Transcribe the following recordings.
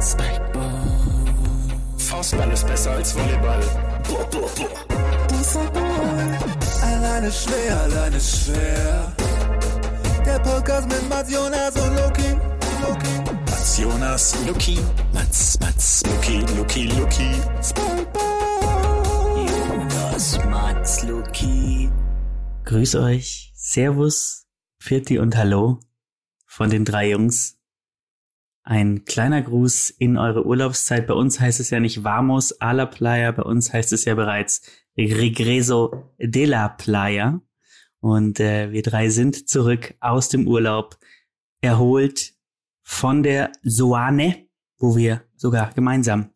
Spikeball. Faustball ist besser als Volleyball. Boah, boah, boah. Alleine schwer, alleine schwer. Der Podcast mit Mats Jonas und Loki. Loki. Mats Jonas, Luki. Mats, Mats, Luki, Luki, Luki. Spikeball. Jonas, Mats, Luki. Grüß euch, Servus, Pfirti und Hallo von den drei Jungs. Ein kleiner Gruß in eure Urlaubszeit. Bei uns heißt es ja nicht Vamos a la Playa, bei uns heißt es ja bereits Regreso de la Playa. Und äh, wir drei sind zurück aus dem Urlaub, erholt von der Soane, wo wir sogar gemeinsam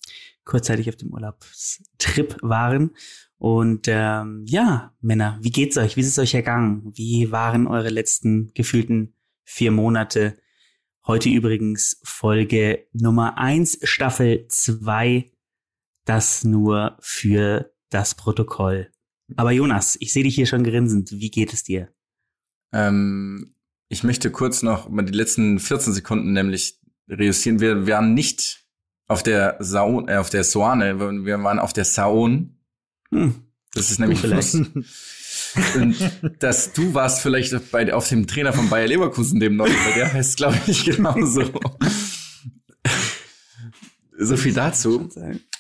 kurzzeitig auf dem Urlaubstrip waren. Und ähm, ja, Männer, wie geht's euch? Wie ist es euch ergangen? Wie waren eure letzten gefühlten vier Monate? Heute übrigens Folge Nummer eins, Staffel zwei. Das nur für das Protokoll. Aber Jonas, ich sehe dich hier schon grinsend. Wie geht es dir? Ähm, ich möchte kurz noch mal die letzten 14 Sekunden nämlich reüssieren. Wir, wir waren nicht auf der Saon, äh, auf der Soane, wir waren auf der Saon. Hm. Das ist nämlich vielleicht. Und dass du warst vielleicht bei, auf dem Trainer von Bayer Leverkusen, dem neuen, weil der heißt, glaube ich, genauso. so viel dazu.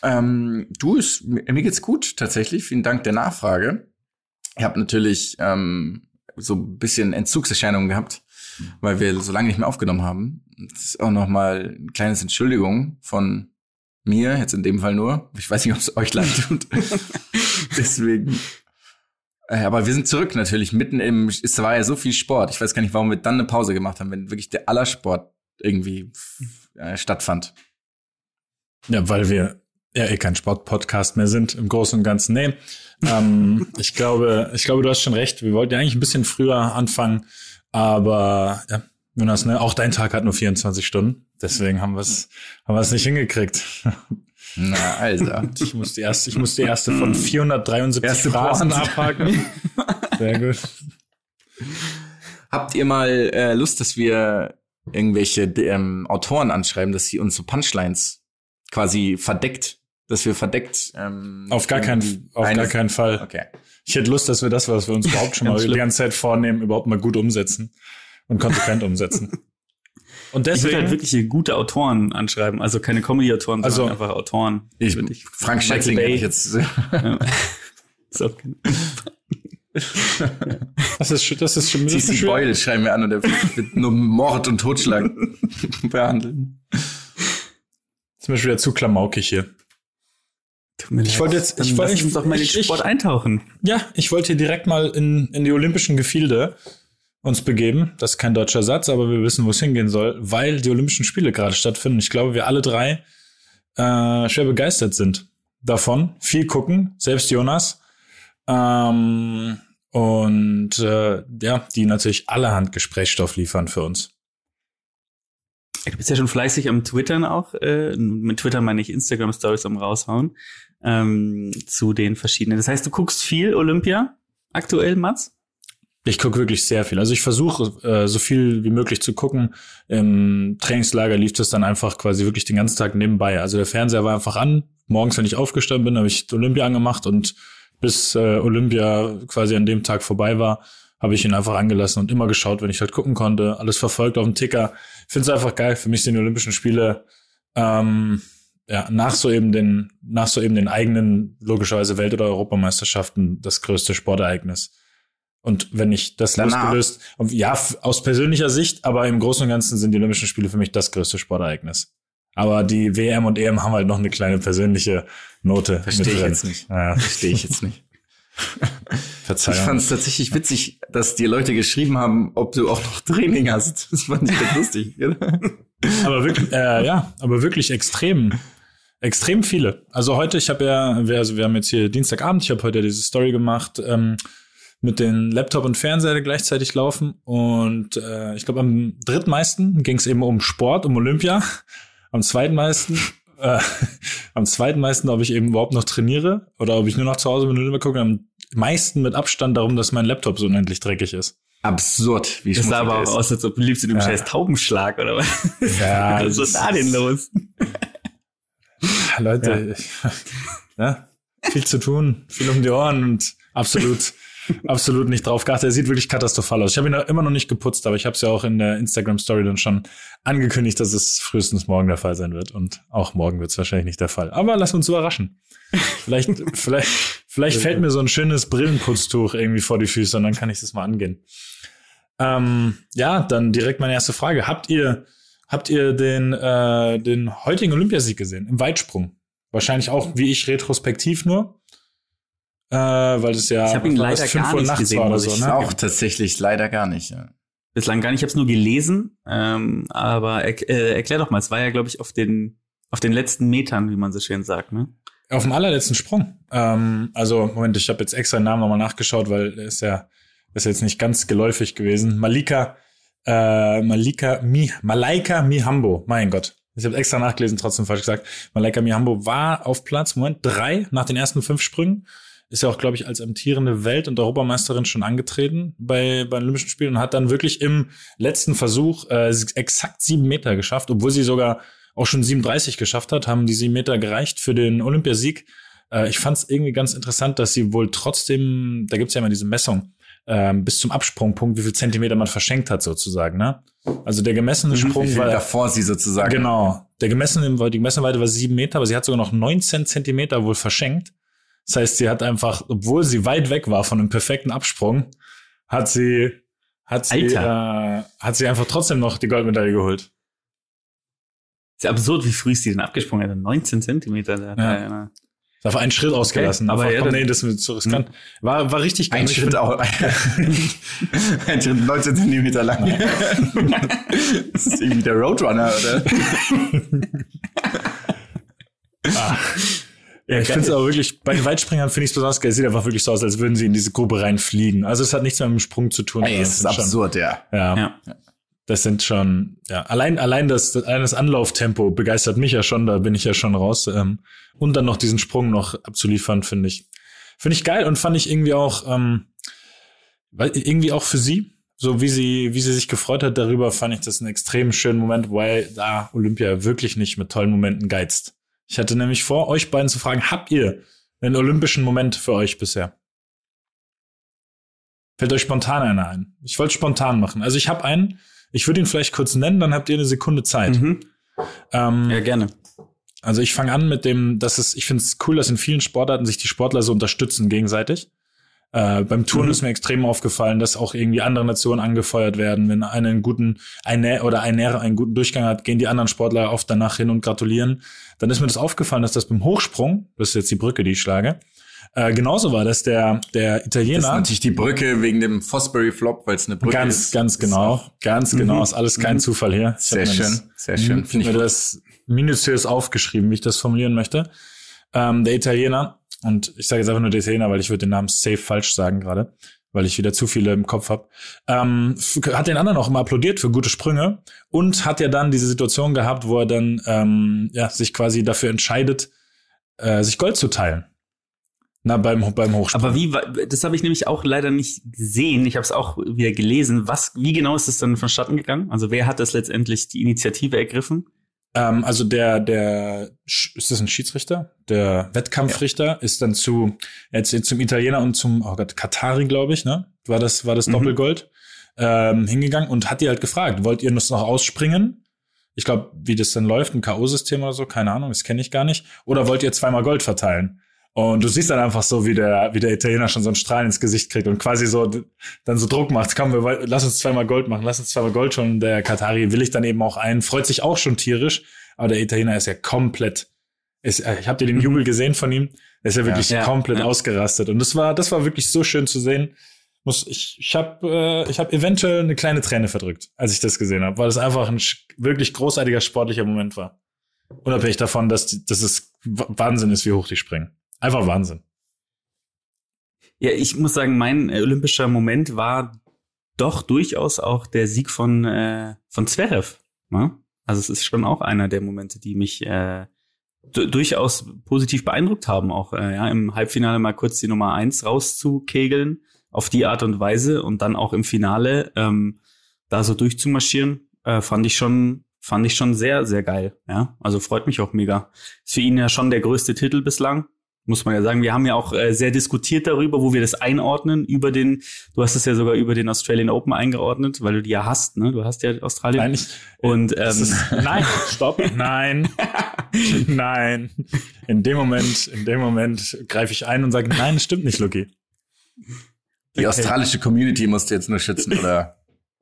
Ähm, du, ist, mir geht's gut, tatsächlich. Vielen Dank der Nachfrage. Ich habe natürlich ähm, so ein bisschen Entzugserscheinungen gehabt, weil wir so lange nicht mehr aufgenommen haben. Das ist auch noch mal ein kleines Entschuldigung von mir, jetzt in dem Fall nur. Ich weiß nicht, ob es euch leid tut. Deswegen. Äh, Aber wir sind zurück natürlich, mitten im, es war ja so viel Sport. Ich weiß gar nicht, warum wir dann eine Pause gemacht haben, wenn wirklich der aller Sport irgendwie äh, stattfand. Ja, weil wir ja eh kein Sportpodcast mehr sind im Großen und Ganzen. Nee, ähm, ich glaube, ich glaube, du hast schon recht. Wir wollten ja eigentlich ein bisschen früher anfangen, aber ja, Jonas, ne, auch dein Tag hat nur 24 Stunden. Deswegen haben wir es haben wir es nicht hingekriegt. Na, Alter. Ich muss die erste, ich muss die erste von 473 Erste Phrasen abhaken. Sehr gut. Habt ihr mal äh, Lust, dass wir irgendwelche ähm, Autoren anschreiben, dass sie uns so Punchlines quasi verdeckt, dass wir verdeckt ähm, Auf gar keinen, auf gar keinen Fall. Okay. Ich hätte Lust, dass wir das, was wir uns überhaupt schon mal die ganze Zeit vornehmen, überhaupt mal gut umsetzen und konsequent umsetzen. Und Ich würde deswegen, halt wirklich gute Autoren anschreiben, also keine Comedy-Autoren, Also, sondern einfach Autoren. Ich, ich- Frank Schätzling hätte ich jetzt. Ja. Ist auch kein- das ist, schon- das ist schon, CC. Boyle schreiben wir an und der wird nur Mord und Totschlag behandeln. Zum Beispiel wieder zu klamaukig hier. Tut mir Ich leid. wollte jetzt- ich wollte- uns doch mal in den Sport eintauchen. Ja, ich wollte hier direkt mal in, in die olympischen Gefilde uns begeben. Das ist kein deutscher Satz, aber wir wissen, wo es hingehen soll, weil die Olympischen Spiele gerade stattfinden. Ich glaube, wir alle drei äh, schwer begeistert sind davon. Viel gucken, selbst Jonas. Ähm, und äh, ja, die natürlich allerhand Gesprächsstoff liefern für uns. Du bist ja schon fleißig am Twittern auch. Äh, mit Twitter meine ich Instagram-Stories am raushauen. Ähm, zu den verschiedenen. Das heißt, du guckst viel Olympia aktuell, Mats? Ich gucke wirklich sehr viel. Also ich versuche äh, so viel wie möglich zu gucken. Im Trainingslager lief das dann einfach quasi wirklich den ganzen Tag nebenbei. Also der Fernseher war einfach an. Morgens, wenn ich aufgestanden bin, habe ich Olympia angemacht und bis äh, Olympia quasi an dem Tag vorbei war, habe ich ihn einfach angelassen und immer geschaut, wenn ich halt gucken konnte. Alles verfolgt auf dem Ticker. Finde es einfach geil. Für mich sind die Olympischen Spiele ähm, ja, nach so eben den, nach so eben den eigenen, logischerweise Welt- oder Europameisterschaften das größte Sportereignis. Und wenn ich das Danach. losgelöst, ja, aus persönlicher Sicht, aber im Großen und Ganzen sind die Olympischen Spiele für mich das größte Sportereignis. Aber die WM und EM haben halt noch eine kleine persönliche Note. Verstehe mit ich drin. jetzt nicht. Ja, Verstehe ich jetzt nicht. Verzeihung. Ich fand es tatsächlich witzig, dass die Leute geschrieben haben, ob du auch noch Training hast. Das fand ich ganz lustig. aber wirklich, äh, ja, aber wirklich extrem, extrem viele. Also heute, ich habe ja, wir, also wir haben jetzt hier Dienstagabend, ich habe heute diese Story gemacht ähm, mit den Laptop und Fernseher gleichzeitig laufen und äh, ich glaube am drittmeisten ging es eben um Sport, um Olympia. Am zweitmeisten, äh, am zweitmeisten, ob ich eben überhaupt noch trainiere oder ob ich nur noch zu Hause bin und Olympia gucke. Am meisten mit Abstand darum, dass mein Laptop so unendlich dreckig ist. Absurd, wie Das sah aber er auch aus, als ob du liebst in dem Ja. scheiß Taubenschlag, oder was? Ja, Was ist da denn los? Leute, ja. viel zu tun, viel um die Ohren und absolut, absolut nicht drauf geachtet. Er sieht wirklich katastrophal aus. Ich habe ihn immer noch nicht geputzt, aber ich habe es ja auch in der Instagram Story dann schon angekündigt, dass es frühestens morgen der Fall sein wird. Und auch morgen wird es wahrscheinlich nicht der Fall. Aber lass uns überraschen. Vielleicht, vielleicht, vielleicht fällt mir so ein schönes Brillenputztuch irgendwie vor die Füße und dann kann ich das mal angehen. Ähm, ja, dann direkt meine erste Frage. Habt ihr, habt ihr den, äh, den heutigen Olympiasieg gesehen? Im Weitsprung? Wahrscheinlich auch, wie ich, retrospektiv nur. Äh, weil es ja Ich hab ihn leider das, gar nicht nachts gesehen, oder muss so, ich ne? Auch tatsächlich leider gar nicht. Ja. Bislang gar nicht. Ich habe es nur gelesen. Ähm, aber er, äh, erklär doch mal. Es war ja, glaube ich, auf den auf den letzten Metern, wie man so schön sagt. Ne? Auf dem allerletzten Sprung. Ähm, also, Moment, ich habe jetzt extra den Namen nochmal nachgeschaut, weil ist ja ist jetzt nicht ganz geläufig gewesen. Malika, äh, Malika Mi, Malaika Mihambo, mein Gott. Ich habe extra nachgelesen, trotzdem falsch gesagt. Malaika Mihambo war auf Platz, Moment, drei nach den ersten fünf Sprüngen. Ist ja auch, glaube ich, als amtierende Welt- und Europameisterin schon angetreten bei, bei den Olympischen Spielen und hat dann wirklich im letzten Versuch äh, exakt sieben Meter geschafft, obwohl sie sogar auch schon 37 geschafft hat, haben die sieben Meter gereicht für den Olympiasieg. Äh, ich fand es irgendwie ganz interessant, dass sie wohl trotzdem, da gibt's ja immer diese Messung, ähm, bis zum Absprungpunkt, wie viel Zentimeter man verschenkt hat sozusagen. Ne? Also der gemessene Sprung Wie viel war davor sie sozusagen. Genau. Der gemessene, die gemessene Weite war sieben Meter, aber sie hat sogar noch 19 Zentimeter wohl verschenkt. Das heißt, sie hat einfach, obwohl sie weit weg war von einem perfekten Absprung, hat sie, hat sie, äh, hat sie einfach trotzdem noch die Goldmedaille geholt. Ist ja absurd, wie früh ist die denn abgesprungen? hat. 19 Zentimeter. Da hat Ja. einer- Ist Einfach einen Schritt ausgelassen. aber aber ja, komm, nee, das ist zu riskant. War, war richtig geil. Ein Schritt auch. Ein Schritt 19 Zentimeter lang. das ist irgendwie der Roadrunner, oder? Ja, ich finde es aber wirklich, bei den Weitspringern finde ich es besonders geil. Es sieht einfach wirklich so aus, als würden sie in diese Grube reinfliegen. Also es hat nichts mehr mit dem Sprung zu tun. Ey, es ist sind schon- absurd, ja. Ja, Ja. das sind schon, ja, allein, allein das, allein das Anlauftempo begeistert mich ja schon, da bin ich ja schon raus. Ähm, und dann noch diesen Sprung noch abzuliefern, finde ich, finde ich geil und fand ich irgendwie auch, ähm, weil, irgendwie auch für sie, so wie sie, wie sie sich gefreut hat darüber, fand ich das einen extrem schönen Moment, weil da Olympia wirklich nicht mit tollen Momenten geizt. Ich hatte nämlich vor, euch beiden zu fragen, habt ihr einen olympischen Moment für euch bisher? Fällt euch spontan einer ein? Ich wollte spontan machen. Also ich habe einen, ich würde ihn vielleicht kurz nennen, dann habt ihr eine Sekunde Zeit. Mhm. Ähm, Ja, gerne. also ich fange an mit dem, dass es, ich finde es cool, dass in vielen Sportarten sich die Sportler so unterstützen gegenseitig. Äh, beim Touren Mhm. ist mir extrem aufgefallen, dass auch irgendwie andere Nationen angefeuert werden. Wenn einer einen guten eine oder eine einen guten Durchgang hat, gehen die anderen Sportler oft danach hin und gratulieren. Dann ist mir das aufgefallen, dass das beim Hochsprung, das ist jetzt die Brücke, die ich schlage, äh, genauso war, dass der der Das ist Italiener natürlich die Brücke wegen dem Fosbury Flop, weil es eine Brücke ganz ist. ganz genau, ganz genau, ist alles kein Zufall hier. Ich Sehr schön, das- sehr schön. Ich Finde habe ich mir das minutiös aufgeschrieben, wie ich das formulieren möchte. Ähm, der Italiener, und ich sage jetzt einfach nur der Italiener, weil ich würde den Namen safe falsch sagen gerade, weil ich wieder zu viele im Kopf habe, ähm, hat den anderen auch immer applaudiert für gute Sprünge und hat ja dann diese Situation gehabt, wo er dann ähm, ja, sich quasi dafür entscheidet, äh, sich Gold zu teilen. Na, beim, beim Hochsprung. Aber wie, das habe ich nämlich auch leider nicht gesehen. Ich habe es auch wieder gelesen. Was, wie genau ist es dann vonstatten gegangen? Also wer hat das letztendlich die Initiative ergriffen? Ähm, also der, der, ist das ein Schiedsrichter? Der Wettkampfrichter ist dann zu, jetzt, jetzt zum Italiener und zum, oh Gott, Katari, glaube ich, ne? War das, war das Mhm. Doppelgold, ähm, hingegangen und hat die halt gefragt, wollt ihr das noch ausspringen? Ich glaube, wie das dann läuft, ein K.O.-System oder so, keine Ahnung, das kenne ich gar nicht. Oder wollt ihr zweimal Gold verteilen? Und du siehst dann einfach so, wie der, wie der Italiener schon so einen Strahl ins Gesicht kriegt und quasi so dann so Druck macht. Komm, wir, lass uns zweimal Gold machen, lass uns zweimal Gold schon. Der Katari will ich dann eben auch ein, freut sich auch schon tierisch, aber der Italiener ist ja komplett. Ist, äh, ich habe dir den Jubel gesehen von ihm. Er ist ja wirklich Ja, komplett ja. ausgerastet und das war, das war wirklich so schön zu sehen. Muss ich, ich habe, äh, ich habe eventuell eine kleine Träne verdrückt, als ich das gesehen habe, weil es einfach ein wirklich großartiger sportlicher Moment war. Unabhängig davon, dass, dass es Wahnsinn ist, wie hoch die springen. Einfach Wahnsinn. Ja, ich muss sagen, mein äh, olympischer Moment war doch durchaus auch der Sieg von, äh, von Zverev. Ne? Also es ist schon auch einer der Momente, die mich äh, du- durchaus positiv beeindruckt haben, auch äh, ja, im Halbfinale mal kurz die Nummer eins rauszukegeln auf die Art und Weise und dann auch im Finale ähm, da so durchzumarschieren, äh, fand ich schon fand ich schon sehr, sehr geil. Ja, also freut mich auch mega. Ist für ihn ja schon der größte Titel bislang muss man ja sagen. Wir haben ja auch äh, sehr diskutiert darüber, wo wir das einordnen, über den, du hast es ja sogar über den Australian Open eingeordnet, weil du die ja hast, ne? Du hast ja Australien. Nein, ich, und ähm, ist, nein, stopp, nein, nein. In dem Moment, in dem Moment greife ich ein und sage, nein, das stimmt nicht, Lucky. Die okay. australische Community musst du jetzt nur schützen, oder?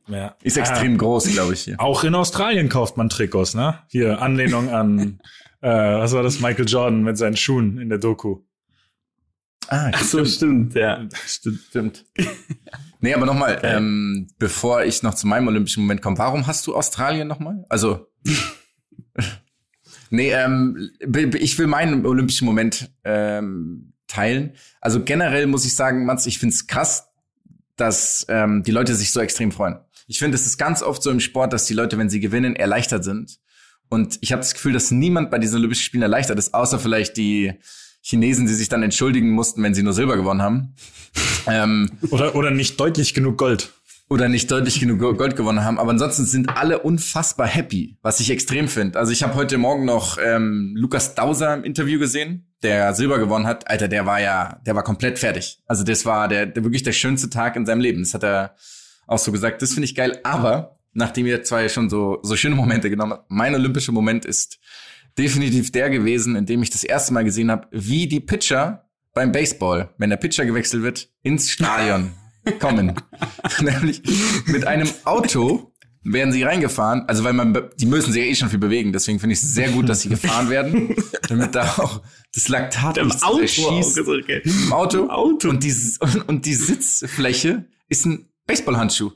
Ja. Ist extrem ah, groß, glaube ich. Hier. Auch in Australien kauft man Trikots, ne? Hier, Anlehnung an äh, was war das, Michael Jordan mit seinen Schuhen in der Doku. Ah, Ach so, stimmt, ja. Stimmt. stimmt. nee, aber nochmal, okay. ähm, bevor ich noch zu meinem olympischen Moment komme, warum hast du Australien nochmal? Also, nee, ähm, ich will meinen olympischen Moment ähm, teilen. Also generell muss ich sagen, Mats, ich find's krass, dass ähm, die Leute sich so extrem freuen. Ich finde, es ist ganz oft so im Sport, dass die Leute, wenn sie gewinnen, erleichtert sind. Und ich habe das Gefühl, dass niemand bei diesen Olympischen Spielen erleichtert ist, außer vielleicht die Chinesen, die sich dann entschuldigen mussten, wenn sie nur Silber gewonnen haben. ähm, oder, oder nicht deutlich genug Gold. Oder nicht deutlich genug Gold gewonnen haben. Aber ansonsten sind alle unfassbar happy, was ich extrem finde. Also ich habe heute Morgen noch ähm, Lukas Dauser im Interview gesehen, der Silber gewonnen hat. Alter, der war ja, der war komplett fertig. Also das war der, der wirklich der schönste Tag in seinem Leben. Das hat er auch so gesagt. Das finde ich geil. Aber nachdem ihr zwei schon so, so schöne Momente genommen habt, mein olympischer Moment ist definitiv der gewesen, in dem ich das erste Mal gesehen habe, wie die Pitcher beim Baseball, wenn der Pitcher gewechselt wird, ins Stadion kommen. Nämlich mit einem Auto werden sie reingefahren, also weil man, die müssen sich ja eh schon viel bewegen, deswegen finde ich es sehr gut, dass sie gefahren werden, damit da auch das Laktat Im Auto, schießt. Okay. Im Auto. Im Auto. Und die, und die Sitzfläche ist ein Baseballhandschuh.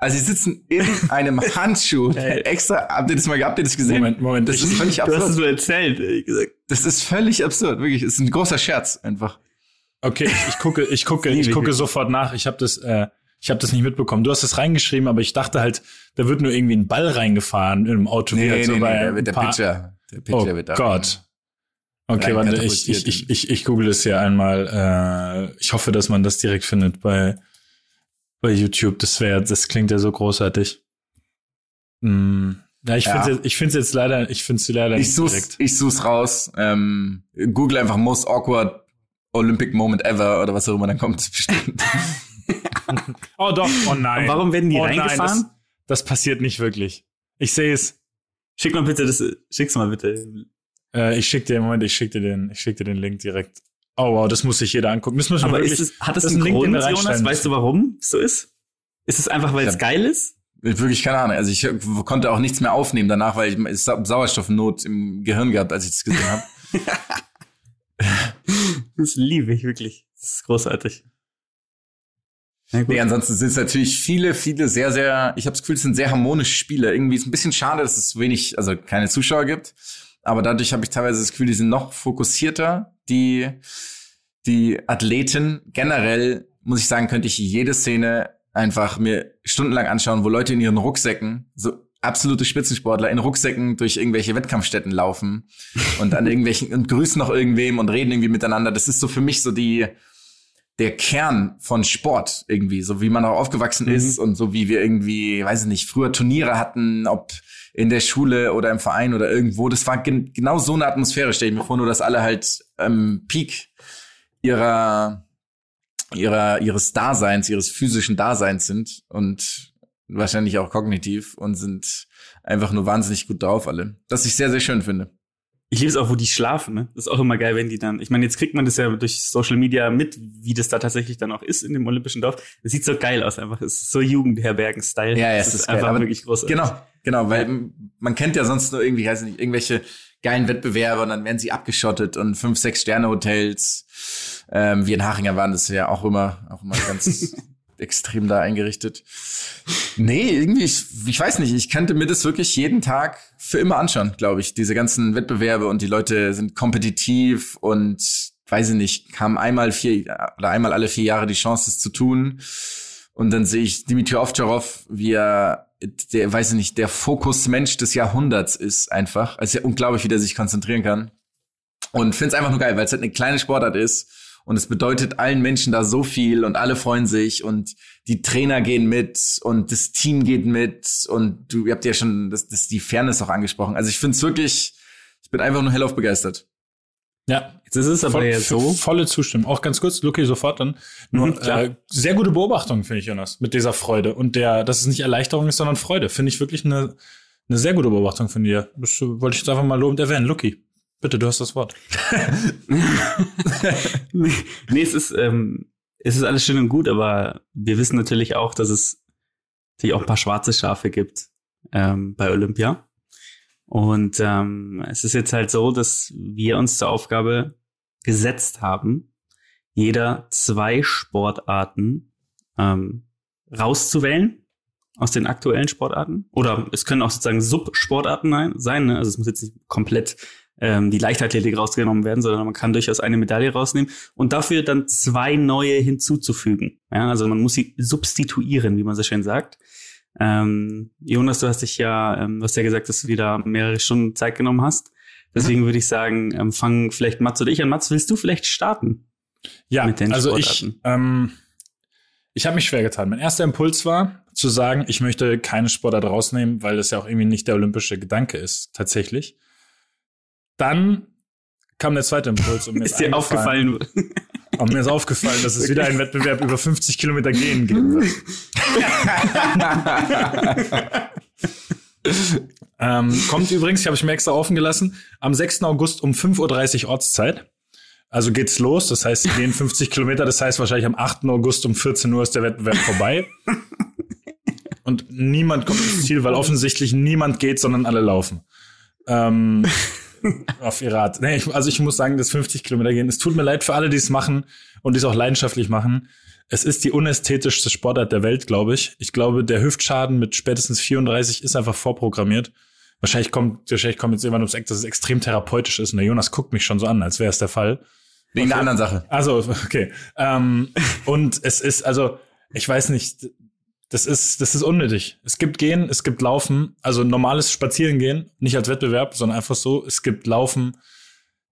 Also sie sitzen in einem Handschuh extra. Habt ihr das mal habt ihr das gesehen? Moment, Moment. Das ist völlig absurd. Du hast es so erzählt, ehrlich gesagt. Das ist völlig absurd, wirklich. Es ist ein großer Scherz einfach. Okay, ich, ich gucke, ich gucke, ich gucke sofort nach. Ich habe das, äh, ich habe das nicht mitbekommen. Du hast das reingeschrieben, aber ich dachte halt, da wird nur irgendwie ein Ball reingefahren in einem Auto. Nee, nee, so nee, der, wird der Pitcher. Der Pitcher oh wird da. Gott. Okay, warte, ich, ich, ich, ich, ich google das hier einmal. Äh, ich hoffe, dass man das direkt findet bei bei YouTube. Das wäre, das klingt ja so großartig. Mm. Ja, ich ja. finde ich finde jetzt leider, ich finde sie leider ich such's, direkt. Ich such's raus. Ähm, Google einfach most awkward Olympic Moment ever oder was auch immer, dann kommt es bestimmt. oh doch, oh nein. Und warum werden die oh reingefahren? Nein, das, das, passiert nicht wirklich. Ich sehe es. Schick mal bitte das, schick's mal bitte. Äh, ich schick dir, Moment, ich schick dir den, ich schick dir den Link direkt. Oh wow, das muss sich jeder angucken. Müssen wir Aber wirklich, ist es, hat das, das einen Grund, Jonas? Weißt du, warum es so ist? Ist es einfach, weil es geil ist? Wirklich keine Ahnung. Also ich konnte auch nichts mehr aufnehmen danach, weil ich Sauerstoffnot im Gehirn gehabt, als ich das gesehen habe. das liebe ich wirklich. Das ist großartig. Nee, ansonsten sind es natürlich viele, viele sehr, sehr, ich habe das Gefühl, es sind sehr harmonische Spiele. Irgendwie ist ein bisschen schade, dass es wenig, also keine Zuschauer gibt. Aber dadurch habe ich teilweise das Gefühl, die sind noch fokussierter. Die, die Athleten generell, muss ich sagen, könnte ich jede Szene einfach mir stundenlang anschauen, wo Leute in ihren Rucksäcken, so absolute Spitzensportler in Rucksäcken durch irgendwelche Wettkampfstätten laufen und an irgendwelchen und grüßen noch irgendwem und reden irgendwie miteinander. Das ist so für mich so die der Kern von Sport irgendwie, so wie man auch aufgewachsen mhm. ist und so wie wir irgendwie, weiß ich nicht, früher Turniere hatten, ob in der Schule oder im Verein oder irgendwo. Das war gen genau so eine Atmosphäre, stelle ich mir vor, nur dass alle halt ähm, Peak ihrer ihrer, ihres Daseins, ihres physischen Daseins sind und wahrscheinlich auch kognitiv und sind einfach nur wahnsinnig gut drauf alle. Das ich sehr, sehr schön finde. Ich liebe es auch, wo die schlafen, ne? Das ist auch immer geil, wenn die dann, ich meine, jetzt kriegt man das ja durch Social Media mit, wie das da tatsächlich dann auch ist in dem Olympischen Dorf. Das sieht so geil aus einfach. Es ist so Jugendherbergen-Style. Ja, ja, es ist, geil. einfach Aber wirklich großartig. Genau, genau, weil man kennt ja sonst nur irgendwie, weiß nicht, irgendwelche geilen Wettbewerbe und dann werden sie abgeschottet und fünf, sechs Sterne Hotels. Ähm, wir in Hachinger waren das ja auch immer, auch immer ganz extrem da eingerichtet. Nee, irgendwie, ich, ich weiß nicht, ich könnte mir das wirklich jeden Tag für immer anschauen, glaube ich. Diese ganzen Wettbewerbe und die Leute sind kompetitiv und weiß ich nicht, haben einmal vier oder einmal alle vier Jahre die Chance, das zu tun. Und dann sehe ich Dimitri Ovtcharov, wie er der, weiß ich nicht, der Fokusmensch des Jahrhunderts ist einfach. Es ist ja unglaublich, wie der sich konzentrieren kann. Und finde es einfach nur geil, weil es halt eine kleine Sportart ist und es bedeutet allen Menschen da so viel und alle freuen sich und die Trainer gehen mit und das Team geht mit und du ihr habt ja schon das, das die Fairness auch angesprochen. Also ich finde es wirklich, ich bin einfach nur hellauf begeistert. Ja, Jetzt ist es aber voll, so. volle Zustimmung. Auch ganz kurz, Luki, sofort dann. Nur, Mhm, äh, sehr gute Beobachtung, finde ich, Jonas, mit dieser Freude. Und der, dass es nicht Erleichterung ist, sondern Freude. Finde ich wirklich eine, eine sehr gute Beobachtung von dir. Das äh, wollte ich jetzt einfach mal lobend erwähnen. Luki, bitte, du hast das Wort. nee, es ist, ähm, es ist alles schön und gut, aber wir wissen natürlich auch, dass es natürlich auch ein paar schwarze Schafe gibt ähm, bei Olympia. Und ähm, es ist jetzt halt so, dass wir uns zur Aufgabe gesetzt haben, jeder zwei Sportarten ähm, rauszuwählen aus den aktuellen Sportarten. Oder es können auch sozusagen Subsportarten ein- sein. Ne? Also es muss jetzt nicht komplett ähm, die Leichtathletik rausgenommen werden, sondern man kann durchaus eine Medaille rausnehmen und dafür dann zwei neue hinzuzufügen. Ja, also man muss sie substituieren, wie man so schön sagt. Ähm, Jonas, du hast dich ja, ähm, du hast ja gesagt, dass du wieder mehrere Stunden Zeit genommen hast. Deswegen würde ich sagen, ähm, fangen vielleicht Mats oder ich an. Mats, willst du vielleicht starten? Ja, mit den also ich, Sportarten. ähm, ich habe mich schwer getan. Mein erster Impuls war zu sagen, ich möchte keine Sportart rausnehmen, weil das ja auch irgendwie nicht der olympische Gedanke ist, tatsächlich. Dann kam der zweite Impuls und mir ist, Ist dir aufgefallen? Und mir ist aufgefallen, dass es wieder einen Wettbewerb über 50 Kilometer gehen geben wird. ähm, kommt übrigens, ich habe ich mir extra offen gelassen, am 6. August um 5.30 Uhr Ortszeit. Also geht's los, das heißt, sie gehen 50 Kilometer, das heißt wahrscheinlich am 8. August um 14 Uhr ist der Wettbewerb vorbei. Und niemand kommt ins Ziel, weil offensichtlich niemand geht, sondern alle laufen. Ähm, auf ihr Rad. Nee, ich, also ich muss sagen, das 50 Kilometer gehen. Es tut mir leid für alle, die es machen und die es auch leidenschaftlich machen. Es ist die unästhetischste Sportart der Welt, glaube ich. Ich glaube, der Hüftschaden mit spätestens 34 ist einfach vorprogrammiert. Wahrscheinlich kommt, wahrscheinlich kommt jetzt jemand ums Eck, dass es extrem therapeutisch ist. Und der Jonas guckt mich schon so an, als wäre es der Fall. Wegen der anderen Sache. Also, okay. Ähm, und es ist, also, ich weiß nicht, das ist, das ist unnötig. Es gibt Gehen, es gibt Laufen, also normales Spazierengehen, nicht als Wettbewerb, sondern einfach so. Es gibt Laufen,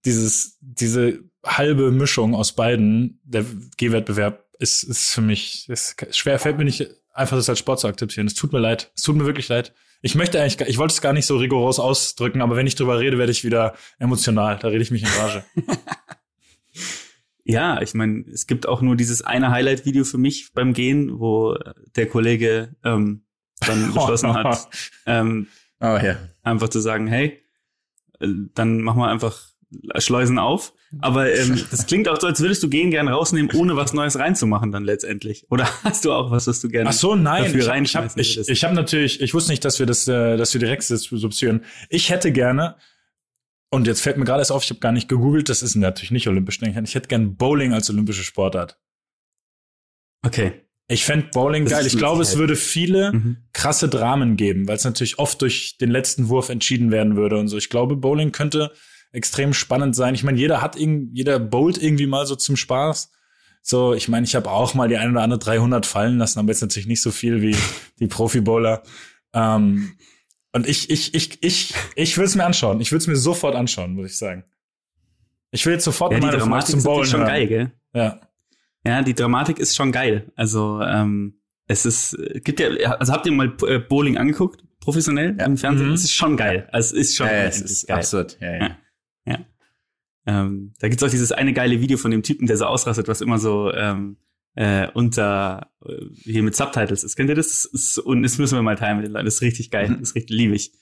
dieses, diese halbe Mischung aus beiden, der Gehwettbewerb ist, ist für mich, ist schwer, fällt mir nicht einfach das als Sport zu akzeptieren. Es tut mir leid. Es tut mir wirklich leid. Ich möchte eigentlich, ich wollte es gar nicht so rigoros ausdrücken, aber wenn ich drüber rede, werde ich wieder emotional. Da rede ich mich in Rage. Ja, ich meine, es gibt auch nur dieses eine Highlight-Video für mich beim Gehen, wo der Kollege ähm, dann beschlossen hat, ähm, Oh ja. einfach zu sagen, hey, äh, dann machen wir einfach Schleusen auf. Aber ähm, das klingt auch so, als würdest du Gehen gern rausnehmen, ohne was Neues reinzumachen dann letztendlich. Oder hast du auch was, was du gerne Ach so, nein. dafür ich hab- reinschmeißen würdest? ich, ich habe natürlich, ich wusste nicht, dass wir das, äh, dass wir direkt substituieren. Ich hätte gerne, und jetzt fällt mir gerade erst auf, ich habe gar nicht gegoogelt, das ist natürlich nicht olympisch, denke ich. Ich hätte gern Bowling als olympische Sportart. Okay. Ich fänd Bowling Das geil. Ich glaube, es würde viele Mhm. krasse Dramen geben, weil es natürlich oft durch den letzten Wurf entschieden werden würde und so. Ich glaube, Bowling könnte extrem spannend sein. Ich meine, jeder hat irgend, jeder bowlt irgendwie mal so zum Spaß. So, ich meine, ich habe auch mal die ein oder andere 300 fallen lassen, aber jetzt natürlich nicht so viel wie die Profi-Bowler. Ähm, und ich, ich, ich, ich, ich will es mir anschauen. Ich will es mir sofort anschauen, muss ich sagen. Ich will jetzt sofort Ja, die meine Dramatik zum ist Bowlen schon hören. geil, gell? Ja. Ja, die Dramatik ist schon geil. Also ähm, es ist, gibt ja, also habt ihr mal äh, Bowling angeguckt, professionell Ja. im Fernsehen? Mhm. Es ist schon geil. Also es ist schon Ja, es ist geil. absurd. Ja, ja. Ja. Ja. Ähm, da gibt's auch dieses eine geile Video von dem Typen, der so ausrastet, was immer so ähm, äh, unter äh, hier mit Subtitles ist. Kennt ihr das? das ist, und das müssen wir mal teilen mit den Leuten. Das ist richtig geil. Mhm. Das ist richtig liebig.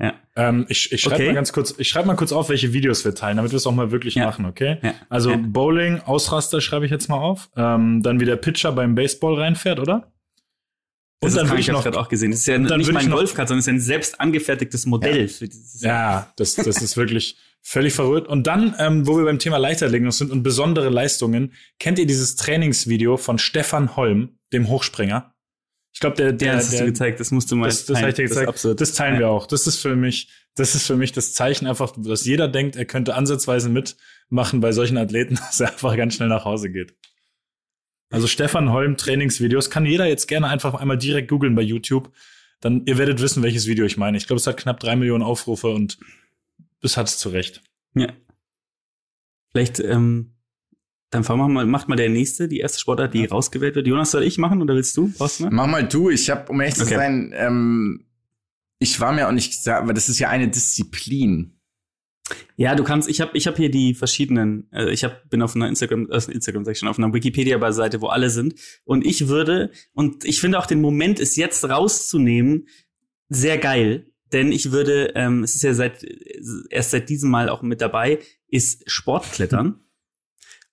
Ja. Ähm, ich ich schreibe Okay. mal ganz kurz, ich schreibe mal kurz auf, welche Videos wir teilen, damit wir es auch mal wirklich Ja. machen, okay? Ja. Also Ja. Bowling, Ausraster schreibe ich jetzt mal auf. Ähm, dann wie der Pitcher beim Baseball reinfährt, oder? Das Und dann würde ich habe noch, gerade auch gesehen. Das ist ja nicht mein Golfkart, sondern es ist ein selbst angefertigtes Modell für dieses. ja, das, das ist wirklich völlig verrückt. Und dann, ähm, wo wir beim Thema Leichtathletik sind und besondere Leistungen, kennt ihr dieses Trainingsvideo von Stefan Holm, dem Hochspringer? Ich glaube, der, Ja, der, das hast du der, gezeigt. Das musst du mal. das, das, ich dir teilen. gezeigt. absurd. das teilen Ja. wir auch. Das ist für mich, das ist für mich das Zeichen einfach, dass jeder denkt, er könnte ansatzweise mitmachen bei solchen Athleten, dass er einfach ganz schnell nach Hause geht. Also Stefan Holm Trainingsvideos kann jeder jetzt gerne einfach einmal direkt googeln bei YouTube. Dann ihr werdet wissen, welches Video ich meine. Ich glaube, es hat knapp drei Millionen Aufrufe und das hat es zu Recht. Ja. Vielleicht ähm, Dann fahr mal, macht mal der nächste, die erste Sportart, die rausgewählt wird. Jonas, soll ich machen oder willst du? Brauchst du mal? Mach mal du. Ich habe, um ehrlich zu Okay. sein, ähm, ich war mir auch nicht gesagt, aber das ist ja eine Disziplin. Ja, du kannst, ich habe ich hab hier die verschiedenen, äh, ich hab, bin auf einer Instagram, äh, Instagram sag ich schon, auf einer Wikipedia-Seite, wo alle sind. Und ich würde, und ich finde auch den Moment, es jetzt rauszunehmen, sehr geil. Denn ich würde, ähm, es ist ja seit erst seit diesem Mal auch mit dabei, ist Sportklettern.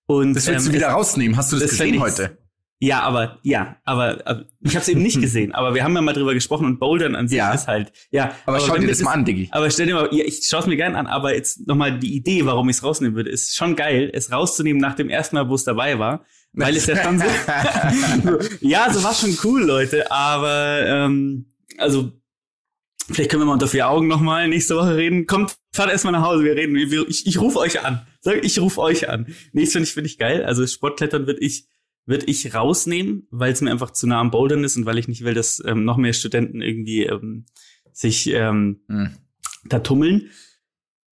Und Das willst ähm, du wieder es- rausnehmen. Hast du das, das gesehen heute? Ja, aber ja, aber, aber ich habe es eben nicht gesehen. Aber wir haben ja mal drüber gesprochen und Bouldern an sich Ja. ist halt, ja. Aber, schau wenn dir wir das mal an, Diggi. aber stell dir mal, ja, ich schaue es mir gerne an, aber jetzt nochmal die Idee, warum ich es rausnehmen würde, ist schon geil, es rauszunehmen nach dem ersten Mal, wo es dabei war. Weil es ja schon so. ja, so war schon cool, Leute, aber ähm, also vielleicht können wir mal unter vier Augen nochmal nächste Woche reden. Kommt, fahrt erstmal nach Hause, wir reden. Wir- Ich, ich rufe euch an. Sag, ich rufe euch an. Nee, das finde ich, finde ich geil. Also Sportklettern würde ich, würde ich rausnehmen, weil es mir einfach zu nah am Bouldern ist und weil ich nicht will, dass ähm, noch mehr Studenten irgendwie ähm, sich ähm, Hm. da tummeln.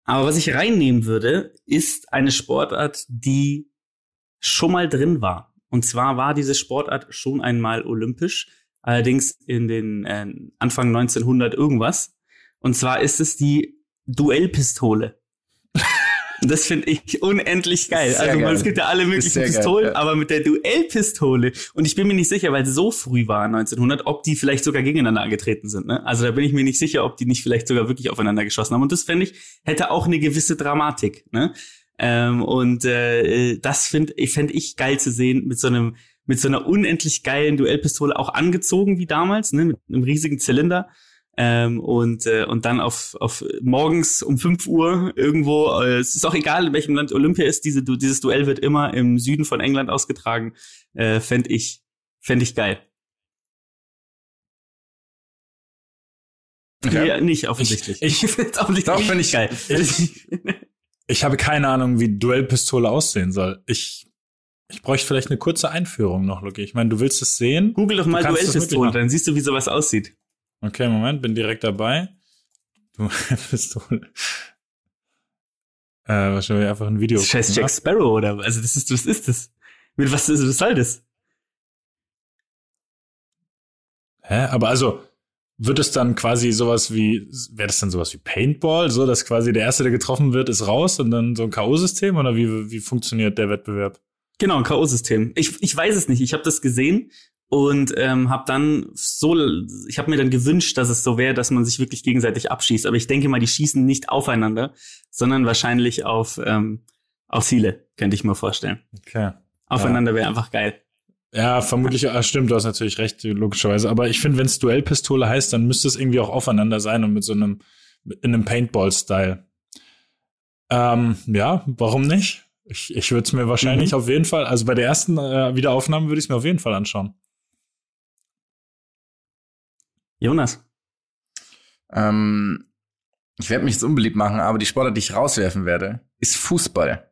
Aber was ich reinnehmen würde, ist eine Sportart, die schon mal drin war. Und zwar war diese Sportart schon einmal olympisch, allerdings in den äh, Anfang 1900 irgendwas. Und zwar ist es die Duellpistole. Und Das finde ich unendlich geil. Sehr also geil. es gibt ja alle möglichen sehr geil, Pistolen, ja. aber mit der Duellpistole. Und ich bin mir nicht sicher, weil es so früh war 1900, ob die vielleicht sogar gegeneinander angetreten sind. Ne? Also da bin ich mir nicht sicher, ob die nicht vielleicht sogar wirklich aufeinander geschossen haben. Und das fände ich hätte auch eine gewisse Dramatik. Ne? Ähm, und äh, das finde ich fänd ich geil zu sehen mit so einem mit so einer unendlich geilen Duellpistole auch angezogen wie damals, ne, mit einem riesigen Zylinder. Ähm, und, äh, und dann auf, auf morgens um 5 Uhr irgendwo, äh, es ist auch egal, in welchem Land Olympia ist, diese, Du- dieses Duell wird immer im Süden von England ausgetragen. Äh, Fände ich, fänd ich geil. Okay. Ja, nicht offensichtlich. Ich- ich finde offensichtlich Doch, nicht find ich- geil. Ich habe keine Ahnung, wie Duellpistole aussehen soll. Ich, ich bräuchte vielleicht eine kurze Einführung noch, Lucky. Ich meine, du willst es sehen? Google doch mal Duellpistole, dann siehst du, wie sowas aussieht. Okay, Moment, bin direkt dabei. Duellpistole. Äh, wahrscheinlich einfach ein Video. Scheiß Jack Sparrow oder was? Also das ist, was ist das? Mit was ist was soll das? Hä? Aber also, wird es dann quasi sowas wie, wäre das dann sowas wie Paintball, so dass quasi der Erste, der getroffen wird, ist raus und dann so ein K.O.-System oder wie, wie funktioniert der Wettbewerb? Genau, ein K.O.-System. Ich, ich weiß es nicht. Ich habe das gesehen und ähm, habe dann so, ich habe mir dann gewünscht, dass es so wäre, dass man sich wirklich gegenseitig abschießt. Aber ich denke mal, die schießen nicht aufeinander, sondern wahrscheinlich auf ähm, auf Ziele, könnte ich mir vorstellen. Okay. Aufeinander wäre einfach geil. Ja, vermutlich, ah, stimmt, du hast natürlich recht, logischerweise. Aber ich finde, wenn es Duellpistole heißt, dann müsste es irgendwie auch aufeinander sein und mit so einem, in einem Paintball-Style. Ähm, ja, warum nicht? Ich, ich würde es mir wahrscheinlich Mhm. auf jeden Fall, also bei der ersten äh, Wiederaufnahme würde ich es mir auf jeden Fall anschauen. Jonas. Ähm, ich werde mich jetzt unbeliebt machen, aber die Sportart, die ich rauswerfen werde, ist Fußball.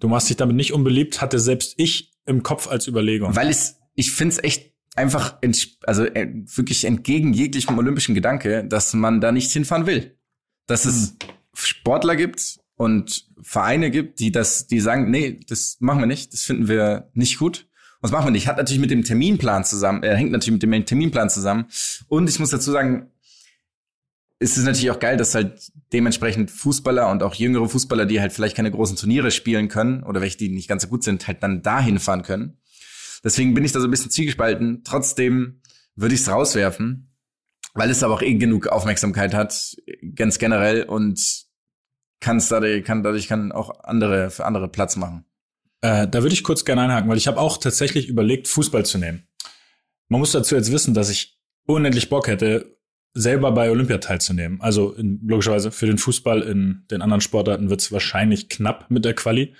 Du machst dich damit nicht unbeliebt, hatte selbst ich im Kopf als Überlegung. Weil es, ich finde es echt einfach, also äh, wirklich entgegen jeglichem olympischen Gedanke, dass man da nicht hinfahren will. Dass es Sportler gibt und Vereine gibt, die das, die sagen, nee, das machen wir nicht, das finden wir nicht gut. Das machen wir nicht. Hat natürlich mit dem Terminplan zusammen, er hängt natürlich mit dem Terminplan zusammen. Und ich muss dazu sagen, es ist natürlich auch geil, dass halt dementsprechend Fußballer und auch jüngere Fußballer, die halt vielleicht keine großen Turniere spielen können oder welche, die nicht ganz so gut sind, halt dann dahin fahren können. Deswegen bin ich da so ein bisschen zielgespalten. Trotzdem würde ich es rauswerfen, weil es aber auch eh genug Aufmerksamkeit hat, ganz generell und kann es dadurch, kann dadurch kann auch andere für andere Platz machen. Äh, da würde ich kurz gerne einhaken, weil ich habe auch tatsächlich überlegt, Fußball zu nehmen. Man muss dazu jetzt wissen, dass ich unendlich Bock hätte, selber bei Olympia teilzunehmen. Also in, logischerweise für den Fußball in den anderen Sportarten wird es wahrscheinlich knapp mit der Quali.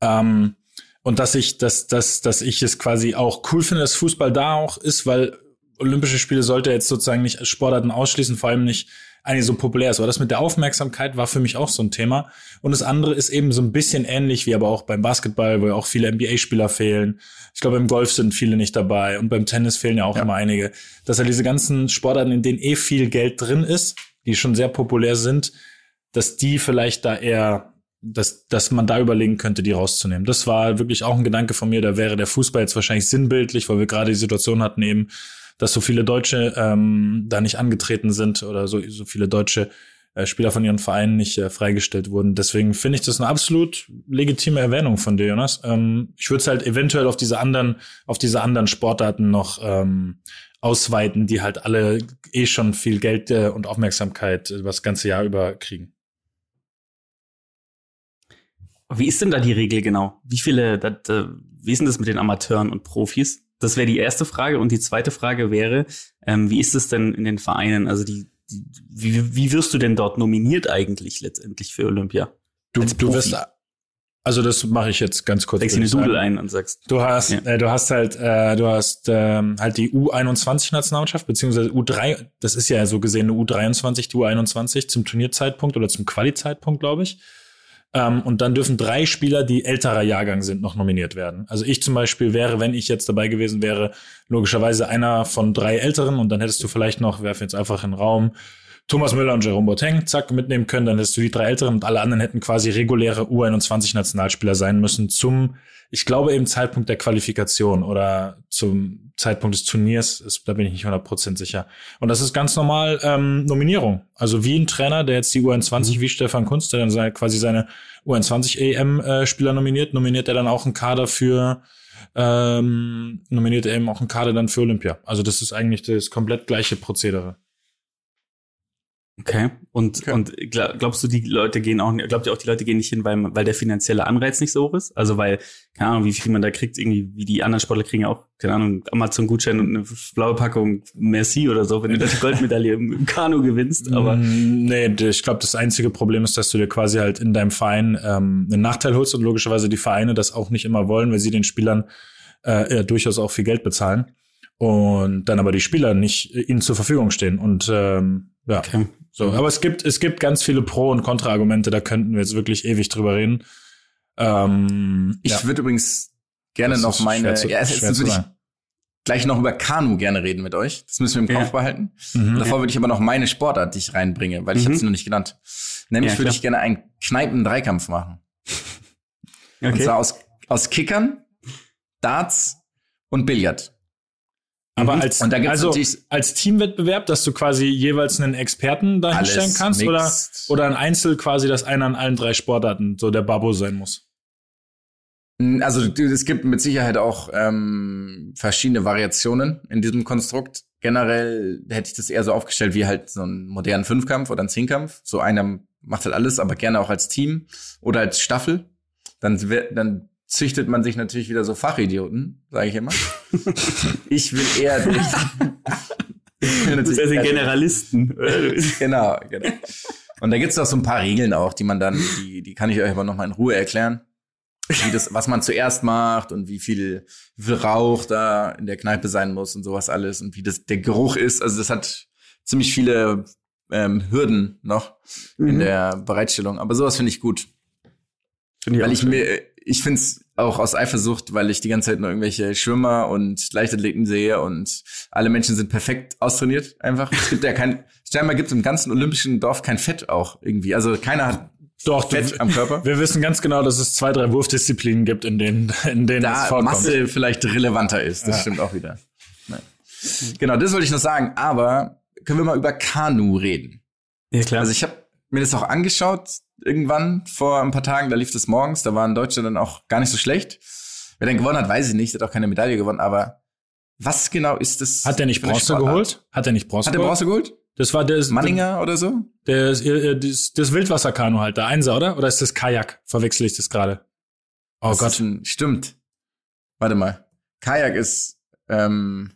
Ähm, und dass ich, dass, dass, dass ich es quasi auch cool finde, dass Fußball da auch ist, weil Olympische Spiele sollte jetzt sozusagen nicht Sportarten ausschließen, vor allem nicht eine so populär ist. Aber das mit der Aufmerksamkeit war für mich auch so ein Thema. Und das andere ist eben so ein bisschen ähnlich wie aber auch beim Basketball, wo ja auch viele NBA-Spieler fehlen. Ich glaube, im Golf sind viele nicht dabei und beim Tennis fehlen ja auch Ja. immer einige. Dass ja diese ganzen Sportarten, in denen eh viel Geld drin ist, die schon sehr populär sind, dass die vielleicht da eher dass, dass man da überlegen könnte, die rauszunehmen. Das war wirklich auch ein Gedanke von mir. Da wäre der Fußball jetzt wahrscheinlich sinnbildlich, weil wir gerade die Situation hatten eben, dass so viele Deutsche ähm, da nicht angetreten sind oder so, so viele deutsche äh, Spieler von ihren Vereinen nicht äh, freigestellt wurden. Deswegen finde ich das eine absolut legitime Erwähnung von dir, Jonas. Ähm, ich würde es halt eventuell auf diese anderen, auf diese anderen Sportarten noch ähm, ausweiten, die halt alle eh schon viel Geld äh, und Aufmerksamkeit äh, das ganze Jahr über kriegen. Wie ist denn da die Regel genau? Wie viele, dat, äh, wie ist denn das mit den Amateuren und Profis? Das wäre die erste Frage. Und die zweite Frage wäre, ähm, wie ist es denn in den Vereinen? Also die, die, wie, wie wirst du denn dort nominiert eigentlich letztendlich für Olympia? Du, du wirst, also das mache ich jetzt ganz kurz. Legst dir eine Dudel ein und sagst. Du hast, ja. äh, du hast halt, äh, du hast ähm, halt die U21-Nationalmannschaft, beziehungsweise U3, das ist ja so gesehen eine U23, die U21 zum Turnierzeitpunkt oder zum Quali-Zeitpunkt, glaube ich. Ähm, und dann dürfen drei Spieler, die älterer Jahrgang sind, noch nominiert werden. Also ich zum Beispiel wäre, wenn ich jetzt dabei gewesen wäre, logischerweise einer von drei Älteren und dann hättest du vielleicht noch, werfen jetzt einfach in den Raum, Thomas Müller und Jerome Boateng, zack, mitnehmen können, dann hättest du die drei Älteren und alle anderen hätten quasi reguläre U21-Nationalspieler sein müssen zum, ich glaube, eben Zeitpunkt der Qualifikation oder zum Zeitpunkt des Turniers, ist, da bin ich nicht 100% sicher. Und das ist ganz normal ähm, Nominierung. Also wie ein Trainer, der jetzt die U21, mhm. wie Stefan Kunst, der dann seine, quasi seine U21-EM-Spieler äh, nominiert, nominiert er dann auch einen Kader für ähm, nominiert er eben auch einen Kader dann für Olympia. Also das ist eigentlich das komplett gleiche Prozedere. Okay. Und, okay. und glaubst du, die Leute gehen auch, glaubt ihr auch, die Leute gehen nicht hin, weil, weil der finanzielle Anreiz nicht so hoch ist? Also weil, keine Ahnung, wie viel man da kriegt, irgendwie, wie die anderen Sportler kriegen ja auch, keine Ahnung, Amazon-Gutschein und eine blaue Packung Merci oder so, wenn du da die Goldmedaille im, im Kanu gewinnst. Aber mm, nee, ich glaube, das einzige Problem ist, dass du dir quasi halt in deinem Verein ähm, einen Nachteil holst und logischerweise die Vereine das auch nicht immer wollen, weil sie den Spielern äh, ja, durchaus auch viel Geld bezahlen und dann aber die Spieler nicht äh, ihnen zur Verfügung stehen. Und ähm, ja, okay. So. Aber es gibt es gibt ganz viele Pro- und Kontra-Argumente. Da könnten wir jetzt wirklich ewig drüber reden. Ähm, ich ja. würde übrigens gerne das noch meine. Zu, ja, jetzt würde ich gleich noch über Kanu gerne reden mit euch. Das müssen wir im Kopf ja. behalten. Mhm. Davor würde ich aber noch meine Sportart, die ich reinbringe, weil ich mhm. habe sie noch nicht genannt. Nämlich ja, würde ich gerne einen Kneipen-Dreikampf machen. Okay. Und zwar aus, aus Kickern, Darts und Billard. Aber mhm. als, also als Teamwettbewerb, dass du quasi jeweils einen Experten da hinstellen kannst oder, oder ein Einzel quasi, dass einer an allen drei Sportarten so der Babo sein muss? Also es gibt mit Sicherheit auch ähm, verschiedene Variationen in diesem Konstrukt. Generell hätte ich das eher so aufgestellt wie halt so einen modernen Fünfkampf oder einen Zehnkampf. So einer macht halt alles, aber gerne auch als Team oder als Staffel. Dann, dann züchtet man sich natürlich wieder so Fachidioten, sage ich immer. ich will eher durch. das sind Generalisten. genau, genau. Und da gibt's doch so ein paar Regeln auch, die man dann, die, die kann ich euch aber noch mal in Ruhe erklären. Wie das, was man zuerst macht und wie viel, wie viel Rauch da in der Kneipe sein muss und sowas alles und wie das der Geruch ist. Also das hat ziemlich viele ähm, Hürden noch mhm. in der Bereitstellung. Aber sowas finde ich gut. Find ich Weil ich schön. mir, ich finde es auch aus Eifersucht, weil ich die ganze Zeit nur irgendwelche Schwimmer und Leichtathleten sehe und alle Menschen sind perfekt austrainiert einfach. Es gibt ja kein, scheinbar gibt es im ganzen olympischen Dorf kein Fett auch irgendwie. Also keiner hat doch, Fett du, am Körper. Wir wissen ganz genau, dass es zwei, drei Wurfdisziplinen gibt, in denen, in denen da es vorkommt. Masse vielleicht relevanter ist. Das ja. stimmt auch wieder. Nein. Genau, das wollte ich noch sagen. Aber können wir mal über Kanu reden? Ja, klar. Also ich habe mir das auch angeschaut irgendwann vor ein paar Tagen, da lief das morgens, da waren Deutsche dann auch gar nicht so schlecht. Wer denn gewonnen hat, weiß ich nicht, hat auch keine Medaille gewonnen, aber was genau ist das? Hat er nicht Bronze geholt? Hat er nicht Bronze Hat er Bronze geholt? Das war der Manninger der, oder so? Der, äh, das, das Wildwasserkanu halt, der Einser, oder? Oder ist das Kajak? Verwechsel ich das gerade? Oh das Gott. Ein, stimmt. Warte mal. Kajak ist ähm,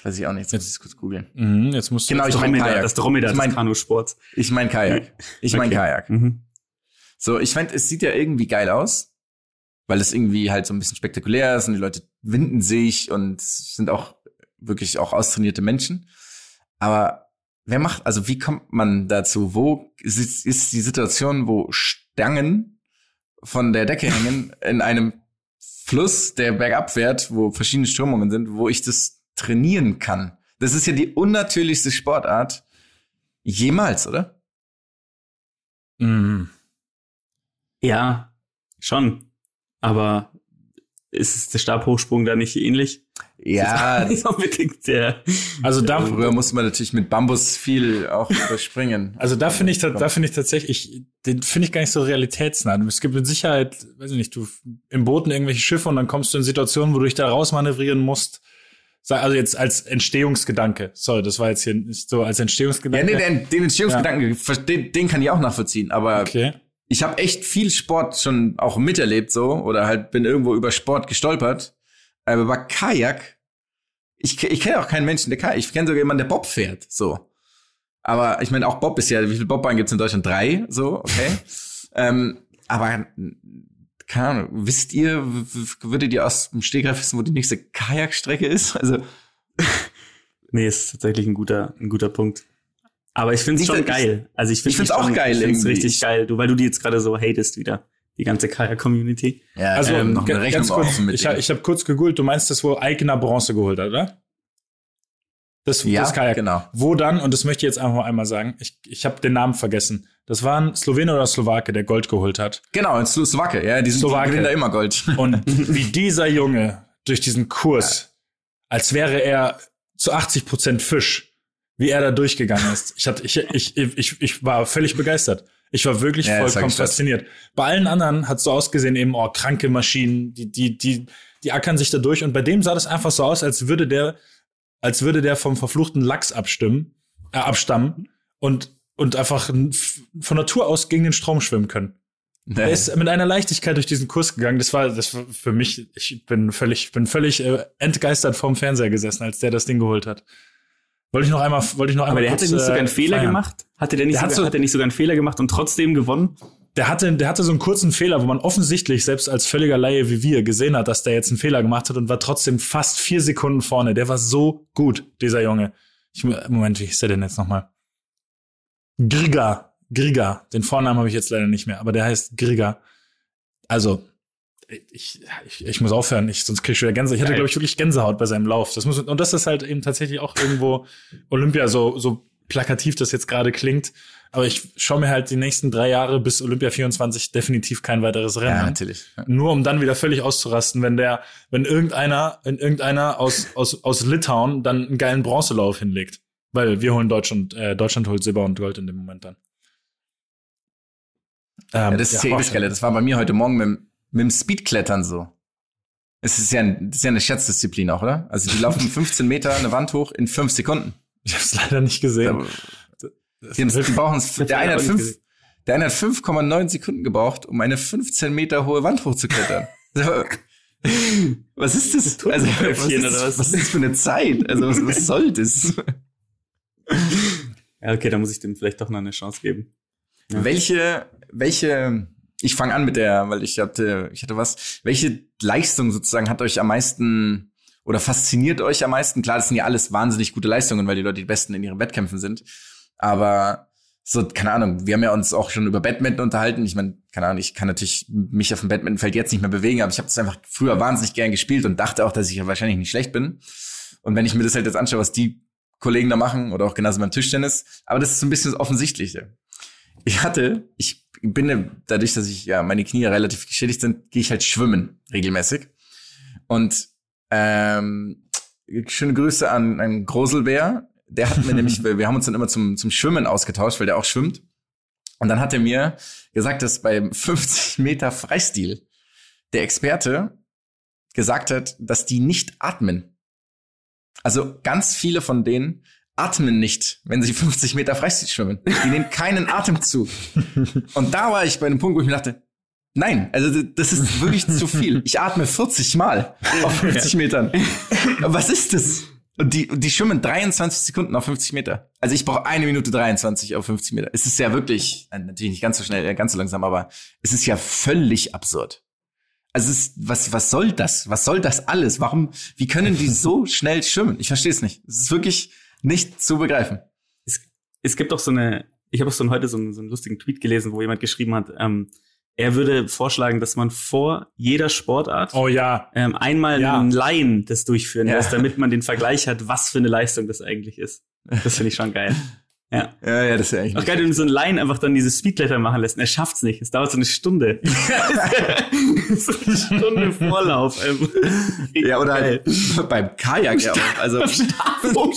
das weiß ich auch nicht. Jetzt muss ich es kurz googeln. Mhm, jetzt musst du genau, ich meine Kajak. Das Dromedar ich mein, des Kanusports. Ich mein Kajak. Ich mein okay. Kajak. Mhm. So, ich fand, es sieht ja irgendwie geil aus, weil es irgendwie halt so ein bisschen spektakulär ist und die Leute winden sich und sind auch wirklich auch austrainierte Menschen. Aber wer macht, also wie kommt man dazu? Wo ist, ist die Situation, wo Stangen von der Decke hängen in einem Fluss, der bergab fährt, wo verschiedene Strömungen sind, wo ich das trainieren kann. Das ist ja die unnatürlichste Sportart jemals, oder? Mm. Ja, schon. Aber ist der Stabhochsprung da nicht ähnlich? Ja, Nicht unbedingt der. Also da, früher musste man natürlich mit Bambus viel auch überspringen. Also da finde ich, da finde ich tatsächlich, den finde ich gar nicht so realitätsnah. Es gibt mit Sicherheit, weiß ich nicht, du im Booten irgendwelche Schiffe und dann kommst du in Situationen, wo du dich da rausmanövrieren musst. Also jetzt als Entstehungsgedanke. Sorry, das war jetzt hier nicht so als Ja, Entstehungsgedanke. nee, den, den Entstehungsgedanken, den, den kann ich auch nachvollziehen. Aber Okay. ich habe echt viel Sport schon auch miterlebt so oder halt bin irgendwo über Sport gestolpert. Aber bei Kajak, ich, ich kenne auch keinen Menschen, der Kajak, ich kenne sogar jemanden, der Bob fährt, so. Aber ich meine, auch Bob ist ja, wie viele Bobbahnen gibt's in Deutschland? Drei, so, okay. ähm, aber keine Ahnung, wisst ihr, würdet ihr aus dem Stegreif wissen, wo die nächste Kajakstrecke ist? Also Nee, ist tatsächlich ein guter, ein guter Punkt. Aber ich finde es schon ich- geil. Also ich finde ich find's auch geil Ich finde es richtig geil. Du, weil du die jetzt gerade so hatest wieder. Die ganze Kajak-Community. ja, Also ähm, noch eine Rechnung ganz kurz, mit ich, ich habe kurz gegoogelt, du meinst das, wo Eigner Bronze geholt hat, oder? Das, Ja, das Kajak. genau. Wo dann, und das möchte ich jetzt einfach mal einmal sagen, ich, ich habe den Namen vergessen. Das war ein Slowene oder Slowake, der Gold geholt hat. Genau, in Slo- Slowake, ja, die, sind, Slowake. gewinnen da immer Gold. Und wie dieser Junge durch diesen Kurs, als wäre er zu 80 Prozent Fisch, wie er da durchgegangen ist. Ich, hatte, ich, ich, ich, ich war völlig begeistert. Ich war wirklich Ja, vollkommen fasziniert. Bei allen anderen hat es so ausgesehen, eben, oh, kranke Maschinen, die, die, die, die ackern sich da durch. Und bei dem sah das einfach so aus, als würde der, als würde der vom verfluchten Lachs abstimmen, äh, abstammen und, und einfach von Natur aus gegen den Strom schwimmen können. Er ist mit einer Leichtigkeit durch diesen Kurs gegangen. Das war, das war für mich, ich bin völlig, bin völlig äh, entgeistert vorm Fernseher gesessen, als der das Ding geholt hat. Wollte ich noch einmal, wollte ich noch Aber einmal der hatte kurz, nicht sogar äh, einen Fehler feiern. gemacht? Hatte der nicht, Der hat sogar, so- hat der nicht sogar einen Fehler gemacht und trotzdem gewonnen? Der hatte, der hatte so einen kurzen Fehler, wo man offensichtlich selbst als völliger Laie wie wir gesehen hat, dass der jetzt einen Fehler gemacht hat und war trotzdem fast vier Sekunden vorne. Der war so gut, dieser Junge. Ich, Moment, wie hieß der denn jetzt nochmal? Griga. Griga. Den Vornamen habe ich jetzt leider nicht mehr, aber der heißt Griga. Also, ich, ich, ich muss aufhören, ich, sonst krieg ich wieder Gänsehaut. Ich hatte, glaube ich, wirklich Gänsehaut bei seinem Lauf. Das muss, und das ist halt eben tatsächlich auch irgendwo Olympia, so, so plakativ das jetzt gerade klingt. Aber ich schaue mir halt die nächsten drei Jahre bis Olympia 24 definitiv kein weiteres Rennen ja, natürlich. Nur um dann wieder völlig auszurasten, wenn der, wenn irgendeiner, wenn irgendeiner aus, aus, aus Litauen dann einen geilen Bronzelauf hinlegt. Weil wir holen Deutschland, äh, Deutschland holt Silber und Gold in dem Moment dann. Ähm, Ja, das ist ja, eh das. Das war bei mir heute Morgen mit, dem- mit dem Speedklettern so. Es ist ja, ein, das ist ja eine Schätzdisziplin auch, oder? Also die laufen 15 Meter eine Wand hoch in fünf Sekunden. Ich habe es leider nicht gesehen. Die, haben- die brauchen der eine hat auch nicht fünf, gesehen. der eine hat 5,9 Sekunden gebraucht, um eine 15 Meter hohe Wand hochzuklettern. Was ist das? Also, was, ist, oder was? was ist das für eine Zeit? Also, was, was soll das? Ja, okay, da muss ich dem vielleicht doch noch eine Chance geben. Ja. Welche, welche, ich fange an mit der, weil ich hatte, ich hatte was, welche Leistung sozusagen hat euch am meisten oder fasziniert euch am meisten? Klar, das sind ja alles wahnsinnig gute Leistungen, weil die Leute die Besten in ihren Wettkämpfen sind. Aber so, keine Ahnung, wir haben ja uns auch schon über Badminton unterhalten. Ich meine, keine Ahnung, ich kann natürlich mich auf dem Badmintonfeld jetzt nicht mehr bewegen, aber ich habe das einfach früher wahnsinnig gern gespielt und dachte auch, dass ich ja wahrscheinlich nicht schlecht bin. Und wenn ich mir das halt jetzt anschaue, was die Kollegen da machen oder auch genauso beim Tischtennis, aber das ist so ein bisschen das Offensichtliche. Ich hatte, ich bin dadurch, dass ich ja meine Knie relativ geschädigt sind, gehe ich halt schwimmen regelmäßig. Und ähm, schöne Grüße an, an Groselbär. Der hat mir nämlich, wir haben uns dann immer zum, zum Schwimmen ausgetauscht, weil der auch schwimmt. Und dann hat er mir gesagt, dass beim 50 Meter Freistil der Experte gesagt hat, dass die nicht atmen. Also ganz viele von denen atmen nicht, wenn sie 50 Meter Freistil schwimmen. Die nehmen keinen Atemzug. Und da war ich bei einem Punkt, wo ich mir dachte, nein, also das ist wirklich zu viel. Ich atme 40 Mal auf 50 Metern. Was ist das? Und die, die schwimmen 23 Sekunden auf 50 Meter. Also ich brauche eine Minute 23 auf 50 Meter. Es ist ja wirklich, äh, natürlich nicht ganz so schnell, ganz so langsam, aber es ist ja völlig absurd. Also es ist, was, was soll das? Was soll das alles? Warum, wie können die so schnell schwimmen? Ich verstehe es nicht. Es ist wirklich nicht zu begreifen. Es, es gibt auch so eine, ich habe auch so ein, heute so einen, so einen lustigen Tweet gelesen, wo jemand geschrieben hat, ähm, er würde vorschlagen, dass man vor jeder Sportart Oh ja. ähm, einmal Ja. einen Laien das durchführen Ja. lässt, damit man den Vergleich hat, was für eine Leistung das eigentlich ist. Das finde ich schon geil. Ja. Ja, ja, das ist ja eigentlich Auch geil, wenn du so ein Line einfach dann diese Speedletter machen lässt er schafft's nicht. Es dauert so eine Stunde. so eine Stunde Vorlauf. einfach. Ja, oder halt beim Kajak ja auch. Also, Stabhoch,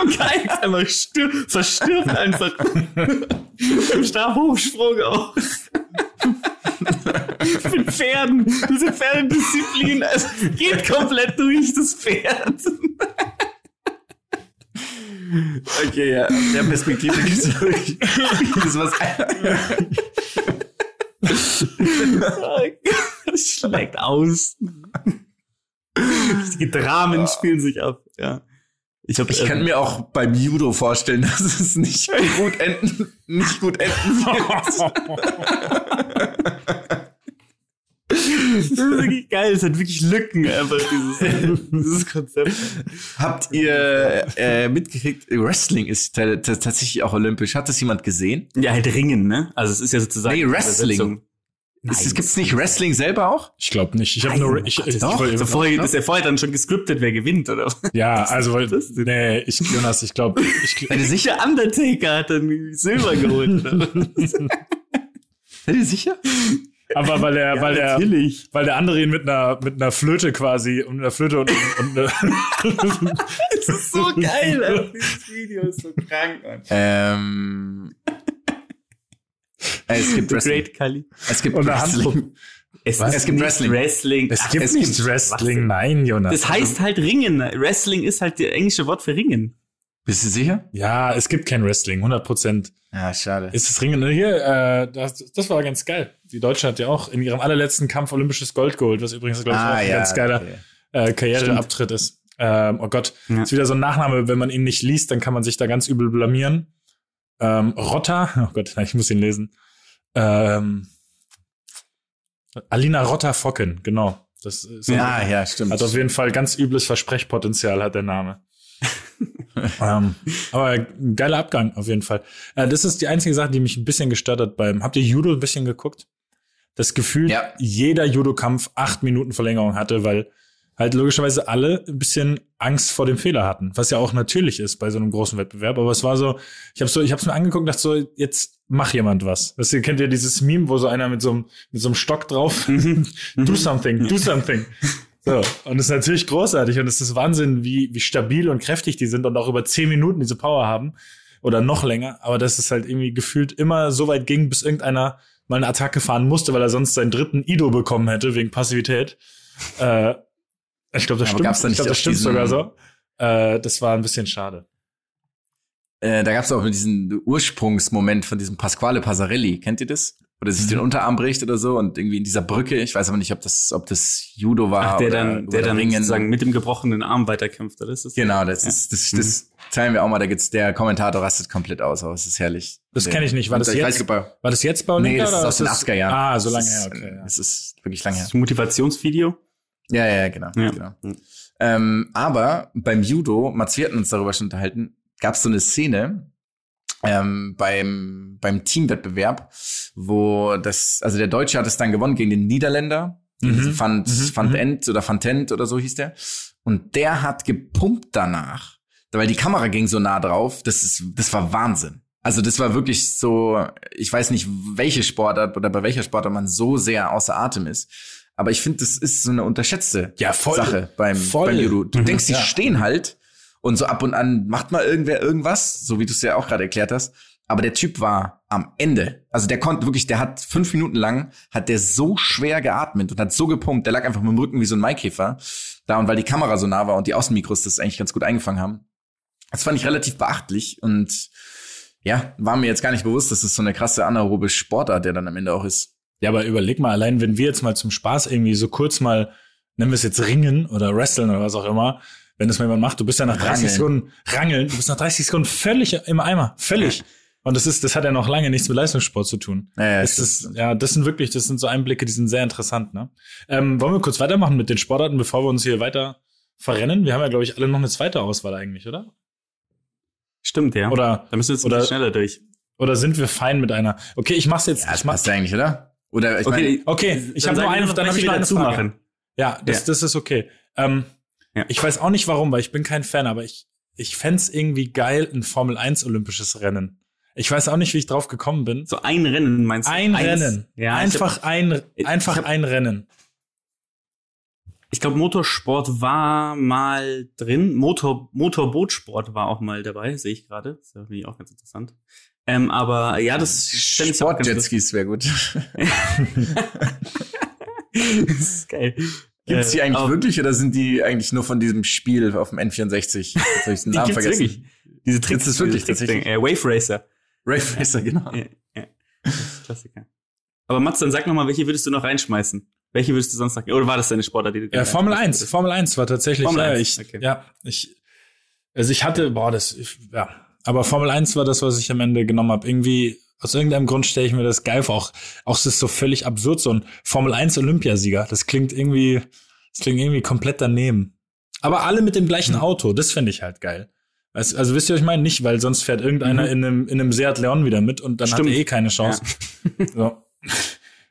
am Kajak einfach stir verstirbt einfach. Im Stabhochsprung auch. Mit Pferden. Diese Pferdedisziplin, es geht komplett durch das Pferd. Okay, ja, aus der Perspektive wirklich, das ist was, Es schlägt aus. Die Dramen spielen sich ab, ja. Ich, ich kann ähm, mir auch beim Judo vorstellen, dass es nicht gut enden, nicht gut enden wird. Das ist wirklich geil. Es hat wirklich Lücken, einfach dieses, dieses Konzept. Habt ihr äh, mitgekriegt, Wrestling ist ta- ta- tatsächlich auch olympisch. Hat das jemand gesehen? Ja, halt Ringen, ne? Also es ist ja sozusagen. Nee, Wrestling. Übersetzung. Ist, es gibt's nicht Wrestling selber auch? Ich glaube nicht. Ich habe Nein, nur ich, Gott, ich, doch. ich, so vorher, das ist ja vorher dann schon gescriptet, wer gewinnt, oder? Ja, also weil nee, ich Jonas, ich glaube, ich Seid ihr sicher? Der Undertaker hat dann Silber geholt. oder? Seid ihr sicher? Aber weil der weil der Natürlich. weil der andere ihn mit einer mit einer Flöte quasi und einer Flöte und, und eine, Das ist so geil. Alter. Dieses Video ist so krank, Mann. Ähm, äh, es gibt The Wrestling. Great Kali. Es gibt und Wrestling. Es, Es gibt nicht Wrestling. Wrestling. Es Ach, gibt es nicht gibt- Wrestling, nein, Jonas. Das heißt halt Ringen. Wrestling ist halt das englische Wort für Ringen. Bist du sicher? ja, es gibt kein Wrestling, 100 Prozent. Ja, schade. Ist das Ringen hier? Äh, das, das war ganz geil. Die Deutsche hat ja auch in ihrem allerletzten Kampf olympisches Gold geholt, was übrigens glaube ich auch ein ganz geiler okay. äh, Karriereabtritt ist. Ähm, oh Gott, Ja. ist wieder so ein Nachname, wenn man ihn nicht liest, dann kann man sich da ganz übel blamieren. Ähm, Rotter, oh Gott, ich muss ihn lesen. Ähm, Alina Rotter-Focken, genau. Das ist Ja, ja, stimmt. hat auf jeden Fall ganz übles Versprechpotenzial, hat der Name. ähm, aber ein geiler Abgang, auf jeden Fall. Äh, das ist die einzige Sache, die mich ein bisschen gestört hat beim. Habt ihr Judo ein bisschen geguckt? Das Gefühl, Ja. jeder Judo-Kampf acht Minuten Verlängerung hatte, weil halt logischerweise alle ein bisschen Angst vor dem Fehler hatten, was ja auch natürlich ist bei so einem großen Wettbewerb. Aber es war so, ich habe so, ich habe mir angeguckt, und dachte so, jetzt mach jemand was. Das ihr kennt ja dieses Meme, wo so einer mit so einem mit so einem Stock drauf, do something, do something. So, und das ist natürlich großartig und es ist Wahnsinn, wie, wie stabil und kräftig die sind und auch über zehn Minuten diese Power haben oder noch länger. Aber dass es halt irgendwie gefühlt immer so weit ging, bis irgendeiner mal eine Attacke fahren musste, weil er sonst seinen dritten Ido bekommen hätte wegen Passivität. Äh, ich glaube, das Aber stimmt. gab's da ich nicht glaube, das auch stimmt sogar so. Äh, das war ein bisschen schade. Äh, da gab es auch diesen Ursprungsmoment von diesem Pasquale Passarelli. Kennt ihr das? Oder sich Mhm. den Unterarm bricht oder so und irgendwie in dieser Brücke. Ich weiß aber nicht, ob das, ob das Judo war Ach, der oder, dann, der oder dann Ringen. sozusagen mit dem gebrochenen Arm weiterkämpft, oder ist das? Genau, das Ja. ist, das, das teilen wir auch mal. Da gibt's der Kommentator rastet komplett aus, aber es ist herrlich. Das Der- kenn ich nicht. War das ich jetzt? Weiß, War das jetzt bei nee, Olympia? das ist aus den das- 80er Jahren. Ah, so lange her, ist, okay. Ja. Es ist wirklich lange her. Das Motivationsvideo. Ja, ja, genau. Ja. genau. Ähm, aber beim Judo, Mats, wir hatten uns darüber schon unterhalten, gab es so eine Szene ähm, beim, beim Teamwettbewerb, wo das, also der Deutsche hat es dann gewonnen gegen den Niederländer. Mhm. Van, Mhm. Mhm. Ent oder Van Tent oder so hieß der. Und der hat gepumpt danach, weil die Kamera ging so nah drauf. Das ist, das war Wahnsinn. Also das war wirklich so, ich weiß nicht, welche Sportart oder bei welcher Sportart man so sehr außer Atem ist. Aber ich finde, das ist so eine unterschätzte Ja, voll. Sache beim, Voll. beim Judo. Du Mhm, denkst, die ja. stehen halt und so ab und an macht mal irgendwer irgendwas, so wie du es ja auch gerade erklärt hast. Aber der Typ war am Ende. Also der konnte wirklich, der hat fünf Minuten lang, hat der so schwer geatmet und hat so gepumpt, der lag einfach mit dem Rücken wie so ein Maikäfer. Da und weil die Kamera so nah war und die Außenmikros das eigentlich ganz gut eingefangen haben. Das fand ich relativ beachtlich und ja, war mir jetzt gar nicht bewusst, dass es so eine krasse anaerobe Sportart, der dann am Ende auch ist. Ja, aber überleg mal, allein wenn wir jetzt mal zum Spaß irgendwie so kurz mal, nennen wir es jetzt Ringen oder Wrestlen oder was auch immer, wenn das mal jemand macht, du bist ja nach 30 Rangeln. Sekunden rangeln, du bist nach 30 Sekunden völlig im Eimer, völlig. Und das ist, das hat ja noch lange nichts mit Leistungssport zu tun. Ja, ja, das ist, ja, das sind wirklich, das sind so Einblicke, die sind sehr interessant, ne? Ähm, wollen wir kurz weitermachen mit den Sportarten, bevor wir uns hier weiter verrennen? Wir haben ja, glaube ich, alle noch eine zweite Auswahl eigentlich, oder? Stimmt, ja. Oder, da müssen wir jetzt oder- schneller durch. oder sind wir fein mit einer? Okay, ich mach's jetzt. Ja, das ich mach, passt ja eigentlich, oder? Oder ich Okay, okay, ich habe nur eine, noch, dann habe ich noch eine Frage. machen. Ja, das, Ja. das ist okay. Ähm, Ja. Ich weiß auch nicht warum, weil ich bin kein Fan, aber ich ich fänd's irgendwie geil, ein Formel 1 olympisches Rennen. Ich weiß auch nicht, wie ich drauf gekommen bin. So ein Rennen meinst du? Ein Eins? Rennen. Ja, einfach ein, ich einfach hab- ein Rennen. Ich glaube, Motorsport war mal drin. Motor, Motorbootsport war auch mal dabei, sehe ich gerade. Das finde ich auch ganz interessant. Ähm, aber ja, das ganz Sportjetskis wäre gut. das ist geil. Gibt's die Äh, eigentlich aber wirklich oder sind die eigentlich nur von diesem Spiel auf dem N64? Jetzt hab ich den Die Namen gibt's vergessen. wirklich. Diese Tricks, das wirklich Tricks- tatsächlich? Äh, Wave Racer. Rave Racer, genau. Ja, ja. Ist Klassiker. Aber Mats, dann sag noch mal, welche würdest du noch reinschmeißen? Welche würdest du sonst noch? Oder war das deine Sportart, die du Ja, Formel reinschmeißen 1. würdest? Formel 1 war tatsächlich, Formel ja, 1, ich, okay. ja, ich, also ich hatte, boah, das, ich, ja, aber Formel 1 war das, was ich am Ende genommen habe. Irgendwie, aus irgendeinem Grund stelle ich mir das geil vor. Auch, auch es ist so völlig absurd, so ein Formel 1 Olympiasieger. Das klingt irgendwie, das klingt irgendwie komplett daneben. Aber alle mit dem gleichen Auto, das finde ich halt geil. Weißt, also wisst ihr, was ich meine? Nicht, weil sonst fährt irgendeiner Mhm. in einem, in einem Seat Leon wieder mit und dann Stimmt. hat er eh keine Chance. So.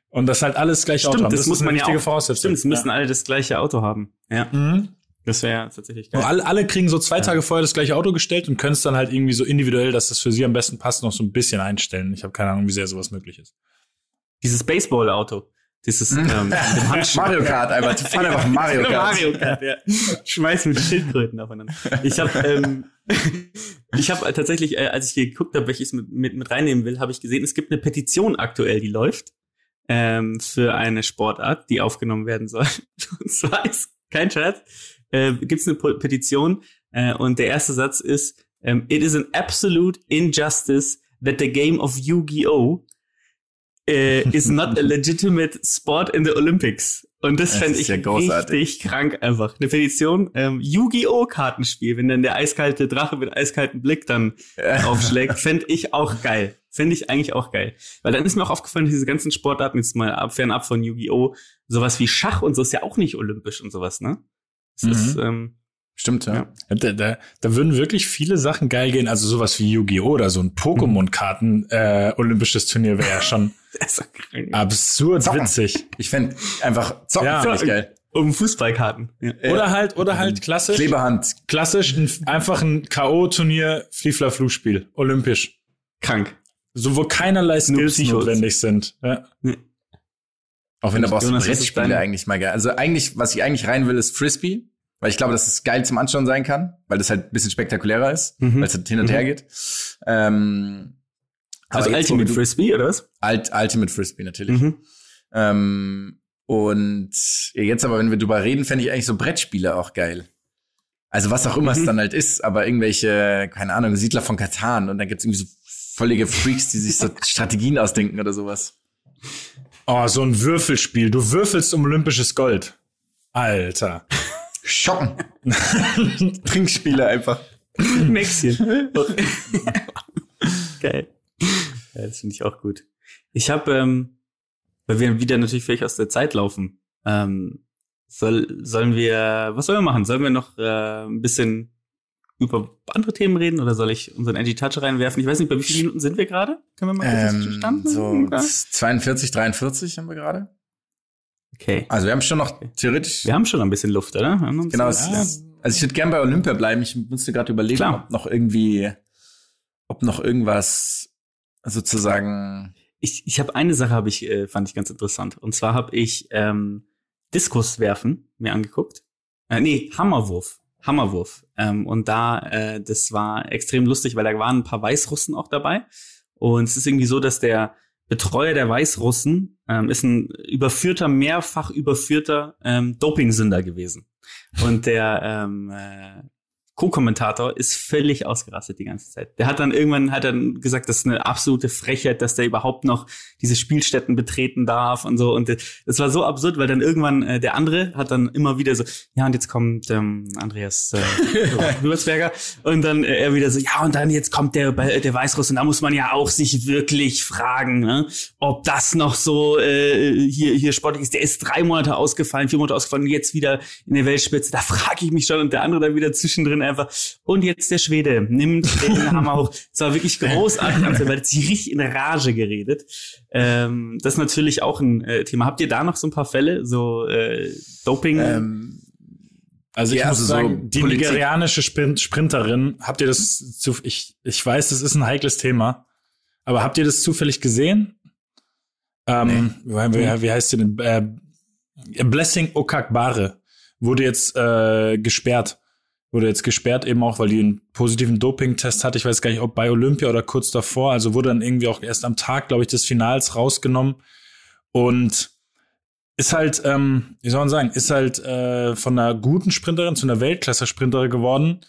Und das halt alles gleich Auto Stimmt, haben. das, muss ist eine man ja auch. Voraussetzung. Stimmt, es müssen alle das gleiche Auto haben. Ja, ja. Mhm. Das wäre tatsächlich Und geil. alle, alle kriegen so zwei Tage vorher das gleiche Auto gestellt und können es dann halt irgendwie so individuell, dass das für sie am besten passt, noch so ein bisschen einstellen. Ich habe keine Ahnung, wie sehr sowas möglich ist. Dieses Baseball-Auto. Dieses, ähm, dem Handschuh. Mario Kart, einfach. Die fahren einfach Mario Kart. Mario Kart, ja. Schmeißen mit Schildkröten aufeinander. Ich habe ähm, ich habe tatsächlich, äh, als ich geguckt habe, welches mit, mit, mit reinnehmen will, habe ich gesehen, es gibt eine Petition aktuell, die läuft ähm, für eine Sportart, die aufgenommen werden soll. Und zwar ist, kein Scherz, äh, gibt es eine Petition äh, und der erste Satz ist, ähm, It is an absolute injustice that the game of Yu-Gi-Oh! äh, is not a legitimate sport in the Olympics. Und das, Das fände ich ja richtig krank einfach. Eine Petition, ähm, Yu-Gi-Oh! Kartenspiel, wenn dann der eiskalte Drache mit eiskaltem Blick dann aufschlägt, fände ich auch geil. Fände ich eigentlich auch geil. Weil dann ist mir auch aufgefallen, diese ganzen Sportarten, jetzt mal ab, fernab von Yu-Gi-Oh!, sowas wie Schach und so ist ja auch nicht olympisch und sowas, ne? Das Mhm. ist, ähm, Stimmt, ja. Ja. Da, da, da würden wirklich viele Sachen geil gehen. Also sowas wie Yu-Gi-Oh! oder so ein Pokémon-Karten äh, olympisches Turnier wäre ja schon das ist so krank. absurd Zocken. witzig. Ich fände einfach zocken Ja. find ich geil. Um Fußballkarten. Ja. Oder halt, oder halt klassisch, Kleberhand. klassisch ein, einfach ein K.O.-Turnier, Fliefler-Flu-Spiel, olympisch. Krank. So, wo keinerlei Skills notwendig sind. Ja. Auch wenn aber auch so Brettspiele eigentlich mal geil. Also eigentlich, was ich eigentlich rein will, ist Frisbee. Weil ich glaube, dass es geil zum Anschauen sein kann, weil das halt ein bisschen spektakulärer ist, Mhm. weil es halt hin und Mhm. her geht. Ähm, Also Ultimate du- Frisbee, oder was? Ult Ultimate Frisbee natürlich. Mhm. Ähm, und jetzt aber, wenn wir drüber reden, fände ich eigentlich so Brettspiele auch geil. Also was auch immer es Mhm. dann halt ist, aber irgendwelche, keine Ahnung, Siedler von Katan und dann gibt's irgendwie so völlige Freaks, die sich so Strategien ausdenken oder sowas. Oh, so ein Würfelspiel. Du würfelst um olympisches Gold. Alter. Schocken. Trinkspiele einfach. Mäxchen. Geil. Ja, das finde ich auch gut. Ich habe, ähm, weil wir wieder natürlich völlig aus der Zeit laufen, ähm, soll, sollen wir, was sollen wir machen? Sollen wir noch äh, ein bisschen über andere Themen reden oder soll ich unseren Edgy Touch reinwerfen? Ich weiß nicht, bei wie vielen Minuten sind wir gerade? Können wir mal kurz Ähm, Stand so Ja. 42, 43 haben wir gerade. Okay. Also wir haben schon noch theoretisch. Wir haben schon ein bisschen Luft, oder? Genau. es- Also ich würde gern bei Olympia bleiben. Ich musste gerade überlegen, Klar. ob noch irgendwie, ob noch irgendwas sozusagen. Ich, ich habe eine Sache, habe ich äh, fand ich ganz interessant. Und zwar habe ich ähm, Diskus werfen mir angeguckt. Äh, nee, Hammerwurf. Hammerwurf. Ähm, und da, äh, das war extrem lustig, weil da waren ein paar Weißrussen auch dabei. Und es ist irgendwie so, dass der Betreuer der Weißrussen ähm, ist ein überführter, mehrfach überführter ähm, Dopingsünder gewesen. Und der ähm, äh, Co-Kommentator ist völlig ausgerastet die ganze Zeit. Der hat dann irgendwann hat dann gesagt, das ist eine absolute Frechheit, dass der überhaupt noch diese Spielstätten betreten darf und so. Und das war so absurd, weil dann irgendwann äh, der andere hat dann immer wieder so, ja und jetzt kommt ähm, Andreas äh, Würzberger und dann äh, er wieder so, ja und dann jetzt kommt der der Weißruss und da muss man ja auch sich wirklich fragen, ne, ob das noch so äh, hier hier sportlich ist. Der ist drei Monate ausgefallen, vier Monate ausgefallen, und jetzt wieder in der Weltspitze. Da frage ich mich schon und der andere dann wieder zwischendrin einfach. Und jetzt der Schwede nimmt den Hammer hoch. Es war wirklich großartig, weil hat sich richtig in Rage geredet. Ähm, das ist natürlich auch ein äh, Thema. Habt ihr da noch so ein paar Fälle, so äh, Doping? Ähm, Also ich Ja, muss also so sagen, die Politik- nigerianische Sprint Sprinterin, habt ihr das zu, ich, ich weiß, das ist ein heikles Thema, aber habt ihr das zufällig gesehen? Ähm, wie, wie, wie heißt sie denn? Äh, Blessing Okakbare wurde jetzt äh, gesperrt. Wurde jetzt gesperrt eben auch, weil die einen positiven Doping-Test hatte. Ich weiß gar nicht, ob bei Olympia oder kurz davor. Also wurde dann irgendwie auch erst am Tag, glaube ich, des Finals rausgenommen. Und ist halt, ähm, wie soll man sagen, ist halt äh, von einer guten Sprinterin zu einer Weltklasse-Sprinterin geworden.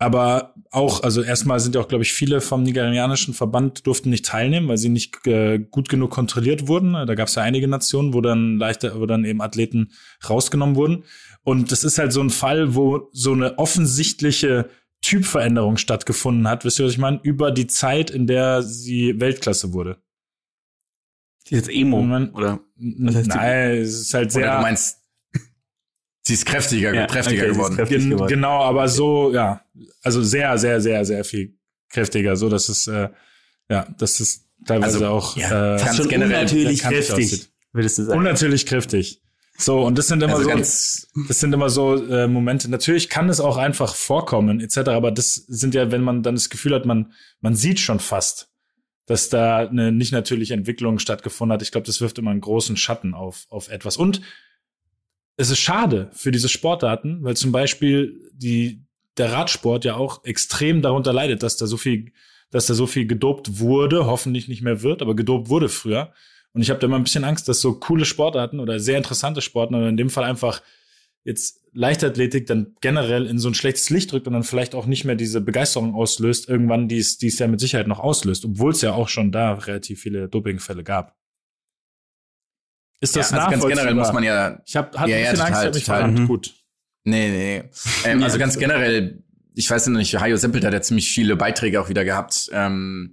Aber auch, also erstmal sind ja auch, glaube ich, viele vom nigerianischen Verband durften nicht teilnehmen, weil sie nicht äh, gut genug kontrolliert wurden. Da gab es ja einige Nationen, wo dann leichter, wo dann eben Athleten rausgenommen wurden. Und das ist halt so ein Fall, wo so eine offensichtliche Typveränderung stattgefunden hat, wisst ihr, was ich meine? Über die Zeit, in der sie Weltklasse wurde. Die ist jetzt Emo, Man- oder? N- heißt die- Nein, es ist halt sehr. Oder du meinst, sie ist kräftiger, Ja, kräftiger okay, sie ist geworden. kräftig Gen geworden. genau, aber so, ja, also sehr, sehr, sehr, sehr viel kräftiger, so dass es, äh, ja, das ist teilweise Also, auch ja, äh, ganz Schon generell unnatürlich kräftig, würdest du sagen. unnatürlich kräftig. So, und das sind immer Also so, das sind immer so äh, Momente. Natürlich kann es auch einfach vorkommen, etc., aber das sind ja, wenn man dann das Gefühl hat, man, man sieht schon fast, dass da eine nicht natürliche Entwicklung stattgefunden hat. Ich glaube, das wirft immer einen großen Schatten auf, auf etwas. Und es ist schade für diese Sportarten, weil zum Beispiel die, der Radsport ja auch extrem darunter leidet, dass da so viel, dass da so viel gedopt wurde, hoffentlich nicht mehr wird, aber gedopt wurde früher. Und ich habe da immer ein bisschen Angst, dass so coole Sportarten oder sehr interessante Sportarten oder in dem Fall einfach jetzt Leichtathletik dann generell in so ein schlechtes Licht drückt und dann vielleicht auch nicht mehr diese Begeisterung auslöst, irgendwann, die es, die es ja mit Sicherheit noch auslöst, obwohl es ja auch schon da relativ viele Dopingfälle gab. Ist ja, das also ganz generell muss man ja Ich habe hatte Ja, ein ja, bisschen Angst, total, mich total. verrannt. Mhm. Gut. Nee, nee. Ähm, also ganz generell, ich weiß noch nicht, Hajo Seppelt hat ja ziemlich viele Beiträge auch wieder gehabt. Ähm,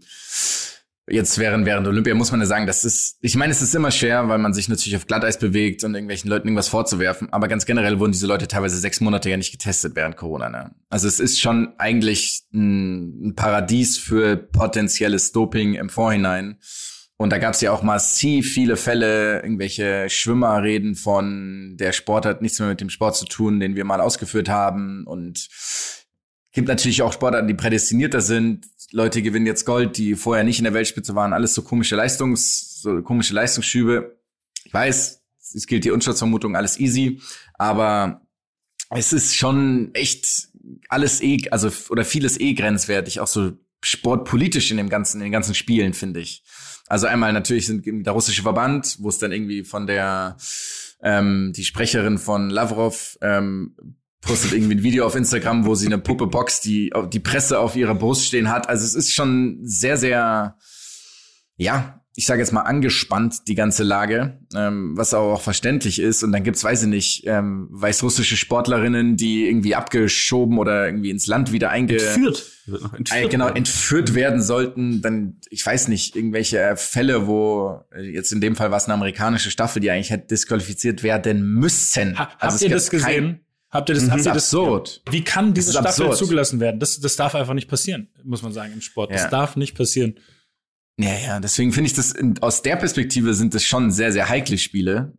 jetzt während, während Olympia muss man ja sagen, das ist, ich meine, es ist immer schwer, weil man sich natürlich auf Glatteis bewegt und irgendwelchen Leuten irgendwas vorzuwerfen. Aber ganz generell wurden diese Leute teilweise sechs Monate ja nicht getestet während Corona. Ne? Also es ist schon eigentlich ein, ein Paradies für potenzielles Doping im Vorhinein. Und da gab es ja auch massiv viele Fälle, irgendwelche Schwimmer reden von, der Sport hat nichts mehr mit dem Sport zu tun, den wir mal ausgeführt haben. Und gibt natürlich auch Sportarten, die prädestinierter sind. Leute gewinnen jetzt Gold, die vorher nicht in der Weltspitze waren. Alles so komische Leistungs, so komische Leistungsschübe. Ich weiß, es gilt die Unschuldsvermutung, alles easy. Aber es ist schon echt alles eh, also, oder vieles eh grenzwertig, auch so sportpolitisch in dem ganzen, in den ganzen Spielen, finde ich. Also einmal natürlich sind der russische Verband, wo es dann irgendwie von der ähm, die Sprecherin von Lavrov ähm, postet irgendwie ein Video auf Instagram, wo sie eine Puppe boxt, die die Presse auf ihrer Brust stehen hat. Also es ist schon sehr, sehr, ja, ich sage jetzt mal angespannt, die ganze Lage, ähm, was auch verständlich ist. Und dann gibt's, weiß ich nicht, ähm, weißrussische Sportlerinnen, die irgendwie abgeschoben oder irgendwie ins Land wieder einge Entführt. Noch äh, entführt. genau, entführt werden sollten, dann, ich weiß nicht, irgendwelche äh, Fälle, wo, äh, jetzt in dem Fall war es eine amerikanische Staffel, die eigentlich hätte disqualifiziert werden müssen. Ha, Also habt ihr das gesehen? Habt ihr das, Das habt ihr das absurd. Wie kann diese Das Staffel absurd. zugelassen werden? Das, das darf einfach nicht passieren, muss man sagen, im Sport. Das Ja. darf nicht passieren. Ja, ja, deswegen finde ich das, in, aus der Perspektive sind das schon sehr, sehr heikle Spiele.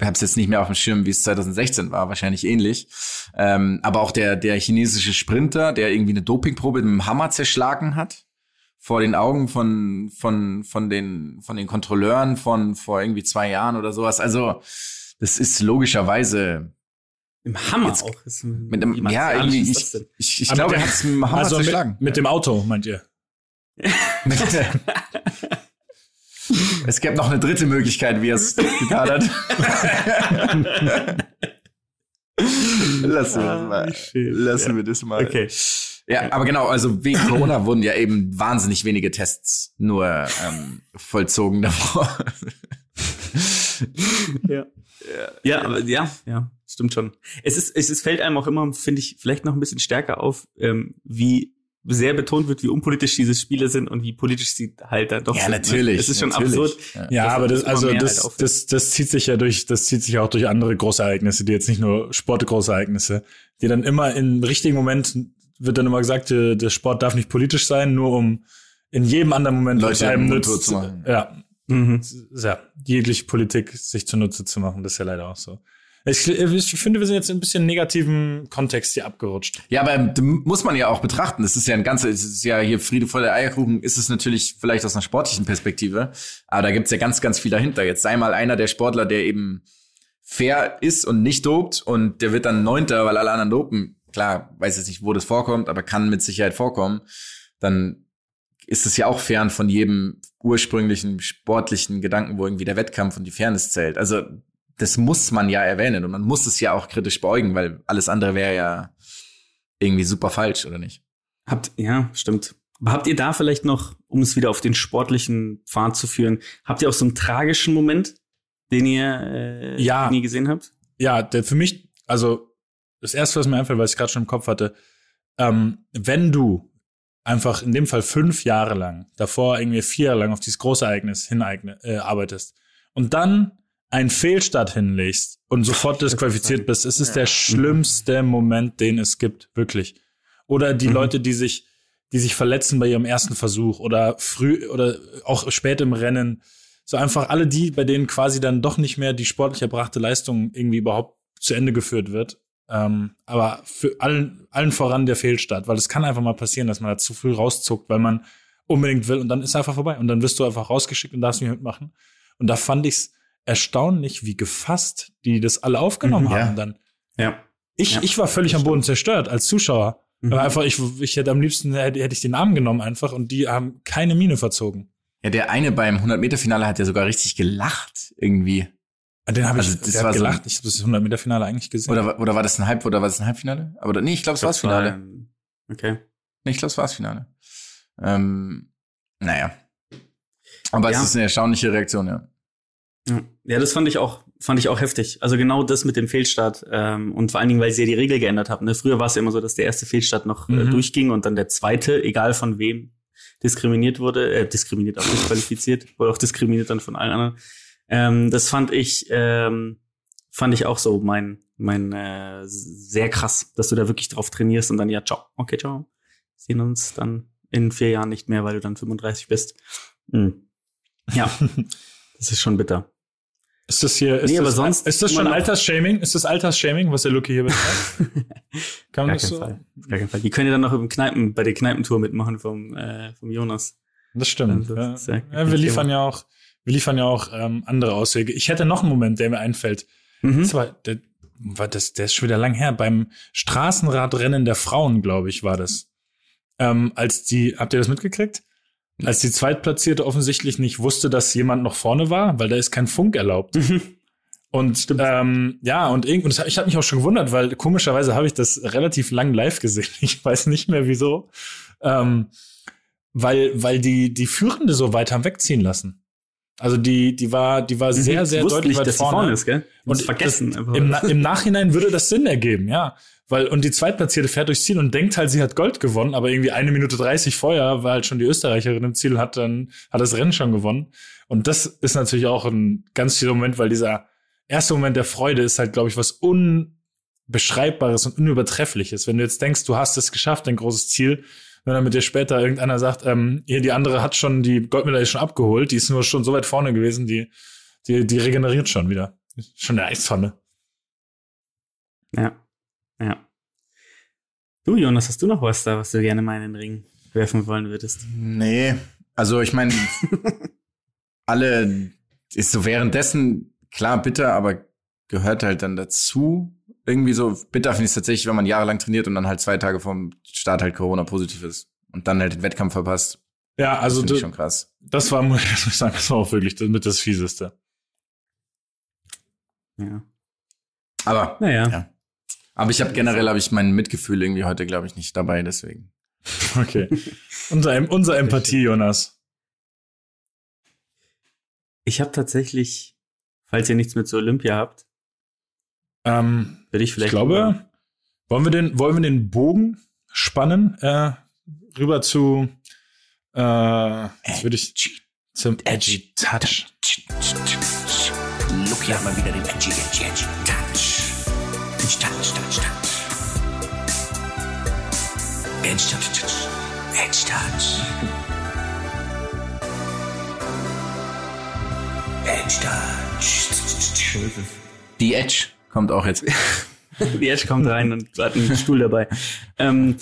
Ich habe es jetzt nicht mehr auf dem Schirm, wie es 2016 war, wahrscheinlich ähnlich. Ähm, aber auch der, der chinesische Sprinter, der irgendwie eine Dopingprobe mit einem Hammer zerschlagen hat, vor den Augen von, von, von, den, von den Kontrolleuren von vor irgendwie zwei Jahren oder sowas. Also, das ist logischerweise Im Hammer Jetzt- auch. Ist, mit einem, ja, irgendwie, ich, ich, ich glaube, mit er dem- hat es mit dem Hammer Also mit, zerschlagen. mit dem Auto, meint ihr? es gäbe noch eine dritte Möglichkeit, wie er es getan hat. Lassen wir das mal. Lassen wir das mal. Okay. Ja, aber genau, also wegen Corona wurden ja eben wahnsinnig wenige Tests nur ähm, vollzogen davor. Ja. Ja, aber ja, ja, stimmt schon. Es ist, es ist, fällt einem auch immer, finde ich, vielleicht noch ein bisschen stärker auf, ähm, wie sehr betont wird, wie unpolitisch diese Spiele sind und wie politisch sie halt dann doch Ja, sind. ne? natürlich, Es ist schon natürlich. absurd. Ja. Ja, Das aber das, also das, halt das, das zieht sich ja durch, das zieht sich auch durch andere Großereignisse, die jetzt nicht nur Sportgroßereignisse, die dann immer im richtigen Moment wird dann immer gesagt, der, der Sport darf nicht politisch sein, nur um in jedem anderen Moment Leute was einem nützt, zu machen. ja, Mhm. ja, jegliche Politik sich zunutze zu machen, das ist ja leider auch so. Ich, ich finde, wir sind jetzt in ein bisschen negativen Kontext hier abgerutscht. Ja, aber da muss man ja auch betrachten. Das ist ja ein ganzer, es ist ja hier Friede vor der Eierkuchen, ist es natürlich vielleicht aus einer sportlichen Perspektive, aber da gibt's ja ganz, ganz viel dahinter. Jetzt sei mal einer der Sportler, der eben fair ist und nicht dopt und der wird dann Neunter, weil alle anderen dopen. Klar, weiß jetzt nicht, wo das vorkommt, aber kann mit Sicherheit vorkommen. Dann ist es ja auch fern von jedem ursprünglichen sportlichen Gedanken, wo irgendwie der Wettkampf und die Fairness zählt. Also das muss man ja erwähnen und man muss es ja auch kritisch beugen, weil alles andere wäre ja irgendwie super falsch, oder nicht? Habt, ja, stimmt. Aber habt ihr da vielleicht noch, um es wieder auf den sportlichen Pfad zu führen, habt ihr auch so einen tragischen Moment, den ihr äh, Ja. nie gesehen habt? Ja, der für mich, also das erste, was mir einfällt, weil ich es gerade schon im Kopf hatte, ähm, wenn du einfach in dem Fall fünf Jahre lang, davor irgendwie vier Jahre lang auf dieses Großereignis hineigne, äh, arbeitest und dann einen Fehlstart hinlegst und sofort disqualifiziert bist, es ist der schlimmste Moment, den es gibt, wirklich. Oder die Mhm. Leute, die sich, die sich verletzen bei ihrem ersten Versuch oder früh oder auch spät im Rennen. So einfach alle die, bei denen quasi dann doch nicht mehr die sportlich erbrachte Leistung irgendwie überhaupt zu Ende geführt wird. Ähm, aber für allen, allen voran der Fehlstart, weil es kann einfach mal passieren, dass man da zu früh rauszuckt, weil man unbedingt will und dann ist einfach vorbei und dann wirst du einfach rausgeschickt und darfst nicht mitmachen. Und da fand ich's erstaunlich, wie gefasst die das alle aufgenommen Mhm, ja. haben dann. Ja. Ich, Ja, ich war völlig am Boden zerstört als Zuschauer. Mhm. Aber einfach, ich, ich hätte am liebsten, hätte, hätte ich den Arm genommen einfach und die haben keine Miene verzogen. Ja, der eine beim 100-Meter-Finale hat ja sogar richtig gelacht irgendwie. Den habe Also ich das der war hat so- gelacht. ich habe das 100-Meter-Finale eigentlich gesehen. Oder, oder war das ein Halb, oder war das ein Halbfinale? Aber nee, ich glaube, es war das Finale. ähm, Okay. Nee, ich glaube, es war das Finale. Ähm, naja. Aber Ja. es ist eine erstaunliche Reaktion, ja. Ja. das fand ich auch, fand ich auch heftig. Also genau das mit dem Fehlstart ähm, und vor allen Dingen, weil sie ja die Regel geändert haben. Ne? Früher war es ja immer so, dass der erste Fehlstart noch äh, Mhm. durchging und dann der zweite, egal von wem, diskriminiert wurde, äh, diskriminiert auch disqualifiziert, wurde auch diskriminiert dann von allen anderen. Ähm, das fand ich, ähm, fand ich auch so mein, mein äh, sehr krass, dass du da wirklich drauf trainierst und dann ja, ciao, okay, ciao. Sehen uns dann in vier Jahren nicht mehr, weil du dann 35 bist. Mhm. Ja, das ist schon bitter. Ist das hier, ist, Nee, aber das, sonst ist das schon Altersshaming? Ist das Altersshaming, was der Lucky hier betreibt? Kann man Gar das keinen so? Fall. Gar keinen Fall. Die können ja dann noch im Kneipen, bei der Kneipentour mitmachen vom, äh, vom Jonas. Das stimmt. Das ja. ja wir liefern ja auch, wir liefern ja auch ähm, andere Auswege. Ich hätte noch einen Moment, der mir einfällt. Mhm. Das war, der, war das, der ist schon wieder lang her. Beim Straßenradrennen der Frauen, glaube ich, war das. Ähm, als die, habt ihr das mitgekriegt? Als die Zweitplatzierte offensichtlich nicht wusste, dass jemand noch vorne war, weil da ist kein Funk erlaubt. Mhm. Und ähm, ja, und irgendwie, ich habe mich auch schon gewundert, weil komischerweise habe ich das relativ lang live gesehen. Ich weiß nicht mehr wieso. Ähm, weil, weil die, die Führende so weit haben wegziehen lassen. Also die, die war, die war sehr, sehr Ich deutlich nicht, weit dass vorne. vorne ist, gell? Und vergessen. das, einfach. im, Im Nachhinein würde das Sinn ergeben, ja. Weil, und die Zweitplatzierte fährt durchs Ziel und denkt halt, sie hat Gold gewonnen, aber irgendwie eine Minute 30 vorher war halt schon die Österreicherin im Ziel und hat dann, hat das Rennen schon gewonnen. Und das ist natürlich auch ein ganz schöner Moment, weil dieser erste Moment der Freude ist halt, glaube ich, was Unbeschreibbares und Unübertreffliches. Wenn du jetzt denkst, du hast es geschafft, dein großes Ziel, wenn dann mit dir später irgendeiner sagt, ähm, hier, die andere hat schon die Goldmedaille schon abgeholt, die ist nur schon so weit vorne gewesen, die, die, die regeneriert schon wieder. Schon eine Eistonne. Ja. Ja. Du, Jonas, hast du noch was da, was du gerne mal in den Ring werfen wollen würdest? Nee, also ich meine, alle ist so währenddessen, klar, bitter, aber gehört halt dann dazu. Irgendwie so bitter finde ich es tatsächlich, wenn man jahrelang trainiert und dann halt zwei Tage vom Start halt Corona-positiv ist und dann halt den Wettkampf verpasst. Ja, also finde ich du, schon krass. das war, muss ich sagen, das war auch wirklich das, mit das Fieseste. Ja. Aber, Naja. Ja. aber ich habe generell habe ich mein Mitgefühl irgendwie heute, glaube ich, nicht dabei, deswegen. Okay. unser, unser Empathie, Jonas. Ich habe tatsächlich, falls ihr nichts mit zur Olympia habt, Ähm, würde ich ich vielleicht. glaube, wollen wir den, wollen wir den Bogen spannen, äh, rüber zu, äh, jetzt würde ich zum Edgy Touch. Lucky hat mal wieder den edgy, edgy, edgy Touch. Touch, touch, touch, touch. Edge touch, touch. Edge touch. Edge touch. Die Edge. Kommt auch jetzt. Die Edge kommt rein und hat einen Stuhl dabei. Ähm,